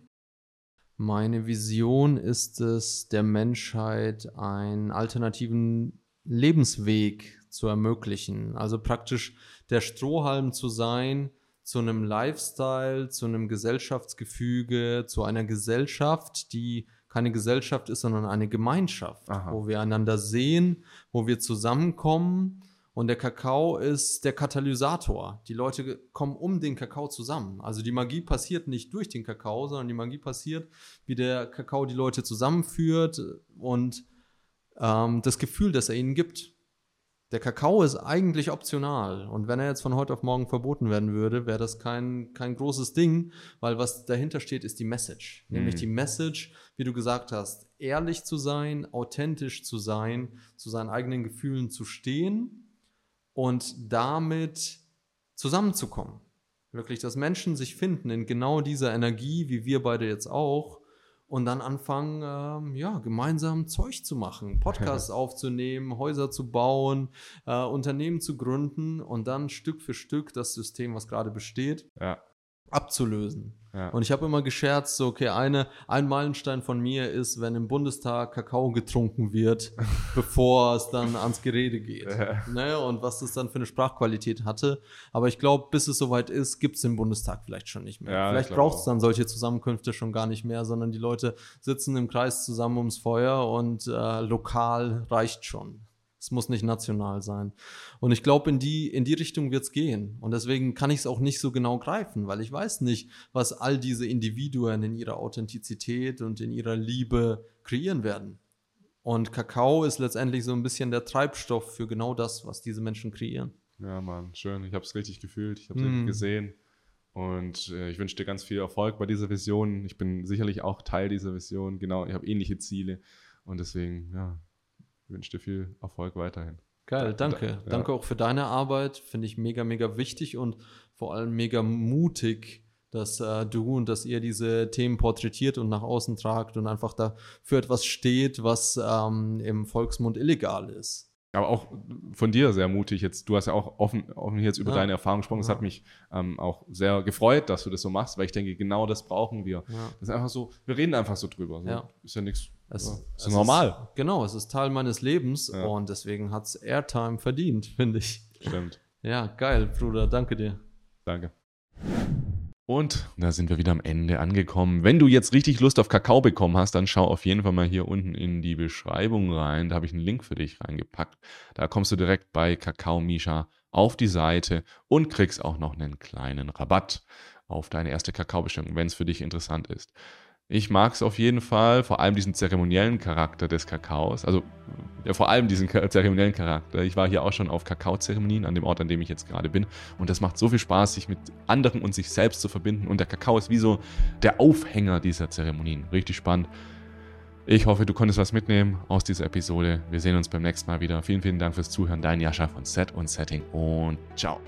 Meine Vision ist es, der Menschheit einen alternativen Lebensweg zu ermöglichen. Also praktisch der Strohhalm zu sein zu einem Lifestyle, zu einem Gesellschaftsgefüge, zu einer Gesellschaft, die keine Gesellschaft ist, sondern eine Gemeinschaft, Aha. wo wir einander sehen, wo wir zusammenkommen. Und der Kakao ist der Katalysator. Die Leute kommen um den Kakao zusammen. Also die Magie passiert nicht durch den Kakao, sondern die Magie passiert, wie der Kakao die Leute zusammenführt und ähm, das Gefühl, das er ihnen gibt. Der Kakao ist eigentlich optional. Und wenn er jetzt von heute auf morgen verboten werden würde, wäre das kein, kein großes Ding, weil was dahinter steht, ist die Message. Nämlich Mhm. die Message, wie du gesagt hast, ehrlich zu sein, authentisch zu sein, zu seinen eigenen Gefühlen zu stehen und damit zusammenzukommen. Wirklich, dass Menschen sich finden in genau dieser Energie, wie wir beide jetzt auch, und dann anfangen, ähm, ja, gemeinsam Zeug zu machen, Podcasts aufzunehmen, Häuser zu bauen, äh, Unternehmen zu gründen und dann Stück für Stück das System, was gerade besteht, Ja, abzulösen. ja. Und ich habe immer gescherzt, so, okay, eine, ein Meilenstein von mir ist, wenn im Bundestag Kakao getrunken wird, bevor es dann ans Gerede geht. Ja. Ne? Und was das dann für eine Sprachqualität hatte. Aber ich glaube, bis es soweit ist, gibt es den Bundestag vielleicht schon nicht mehr. Ja, ich vielleicht braucht es dann solche Zusammenkünfte schon gar nicht mehr, sondern die Leute sitzen im Kreis zusammen ums Feuer und äh, lokal reicht schon. Es muss nicht national sein. Und ich glaube, in die, in die Richtung wird es gehen. Und deswegen kann ich es auch nicht so genau greifen, weil ich weiß nicht, was all diese Individuen in ihrer Authentizität und in ihrer Liebe kreieren werden. Und Kakao ist letztendlich so ein bisschen der Treibstoff für genau das, was diese Menschen kreieren. Ja, Mann, schön. Ich habe es richtig gefühlt, ich habe es Mm. gesehen. Und äh, ich wünsche dir ganz viel Erfolg bei dieser Vision. Ich bin sicherlich auch Teil dieser Vision. Genau, ich habe ähnliche Ziele. Und deswegen, ja, wünsche dir viel Erfolg weiterhin. Geil, danke. Ja. Danke auch für deine Arbeit. Finde ich mega, mega wichtig und vor allem mega mutig, dass äh, du und dass ihr diese Themen porträtiert und nach außen tragt und einfach dafür etwas steht, was ähm, im Volksmund illegal ist. Aber auch von dir sehr mutig jetzt. Du hast ja auch offen, offen jetzt über Ja. deine Erfahrung gesprochen. Es Ja. hat mich ähm, auch sehr gefreut, dass du das so machst, weil ich denke, genau das brauchen wir. Das ist einfach so, wir reden einfach so drüber. So. Ist ja nichts. Es, ja, ist es normal. genau, es ist Teil meines Lebens Ja. und deswegen hat es Airtime verdient, finde ich. Stimmt. Ja, geil, Bruder, danke dir. Danke. Und da sind wir wieder am Ende angekommen. Wenn du jetzt richtig Lust auf Kakao bekommen hast, dann schau auf jeden Fall mal hier unten in die Beschreibung rein. Da habe ich einen Link für dich reingepackt. Da kommst du direkt bei Kakao Misha auf die Seite und kriegst auch noch einen kleinen Rabatt auf deine erste Kakaobestellung, wenn es für dich interessant ist. Ich mag es auf jeden Fall, vor allem diesen zeremoniellen Charakter des Kakaos. Also ja, vor allem diesen zeremoniellen Charakter. Ich war hier auch schon auf Kakaozeremonien an dem Ort, an dem ich jetzt gerade bin. Und das macht so viel Spaß, sich mit anderen und sich selbst zu verbinden. Und der Kakao ist wie so der Aufhänger dieser Zeremonien. Richtig spannend. Ich hoffe, du konntest was mitnehmen aus dieser Episode. Wir sehen uns beim nächsten Mal wieder. Vielen, vielen Dank fürs Zuhören. Dein Jascha von Set und Setting und ciao.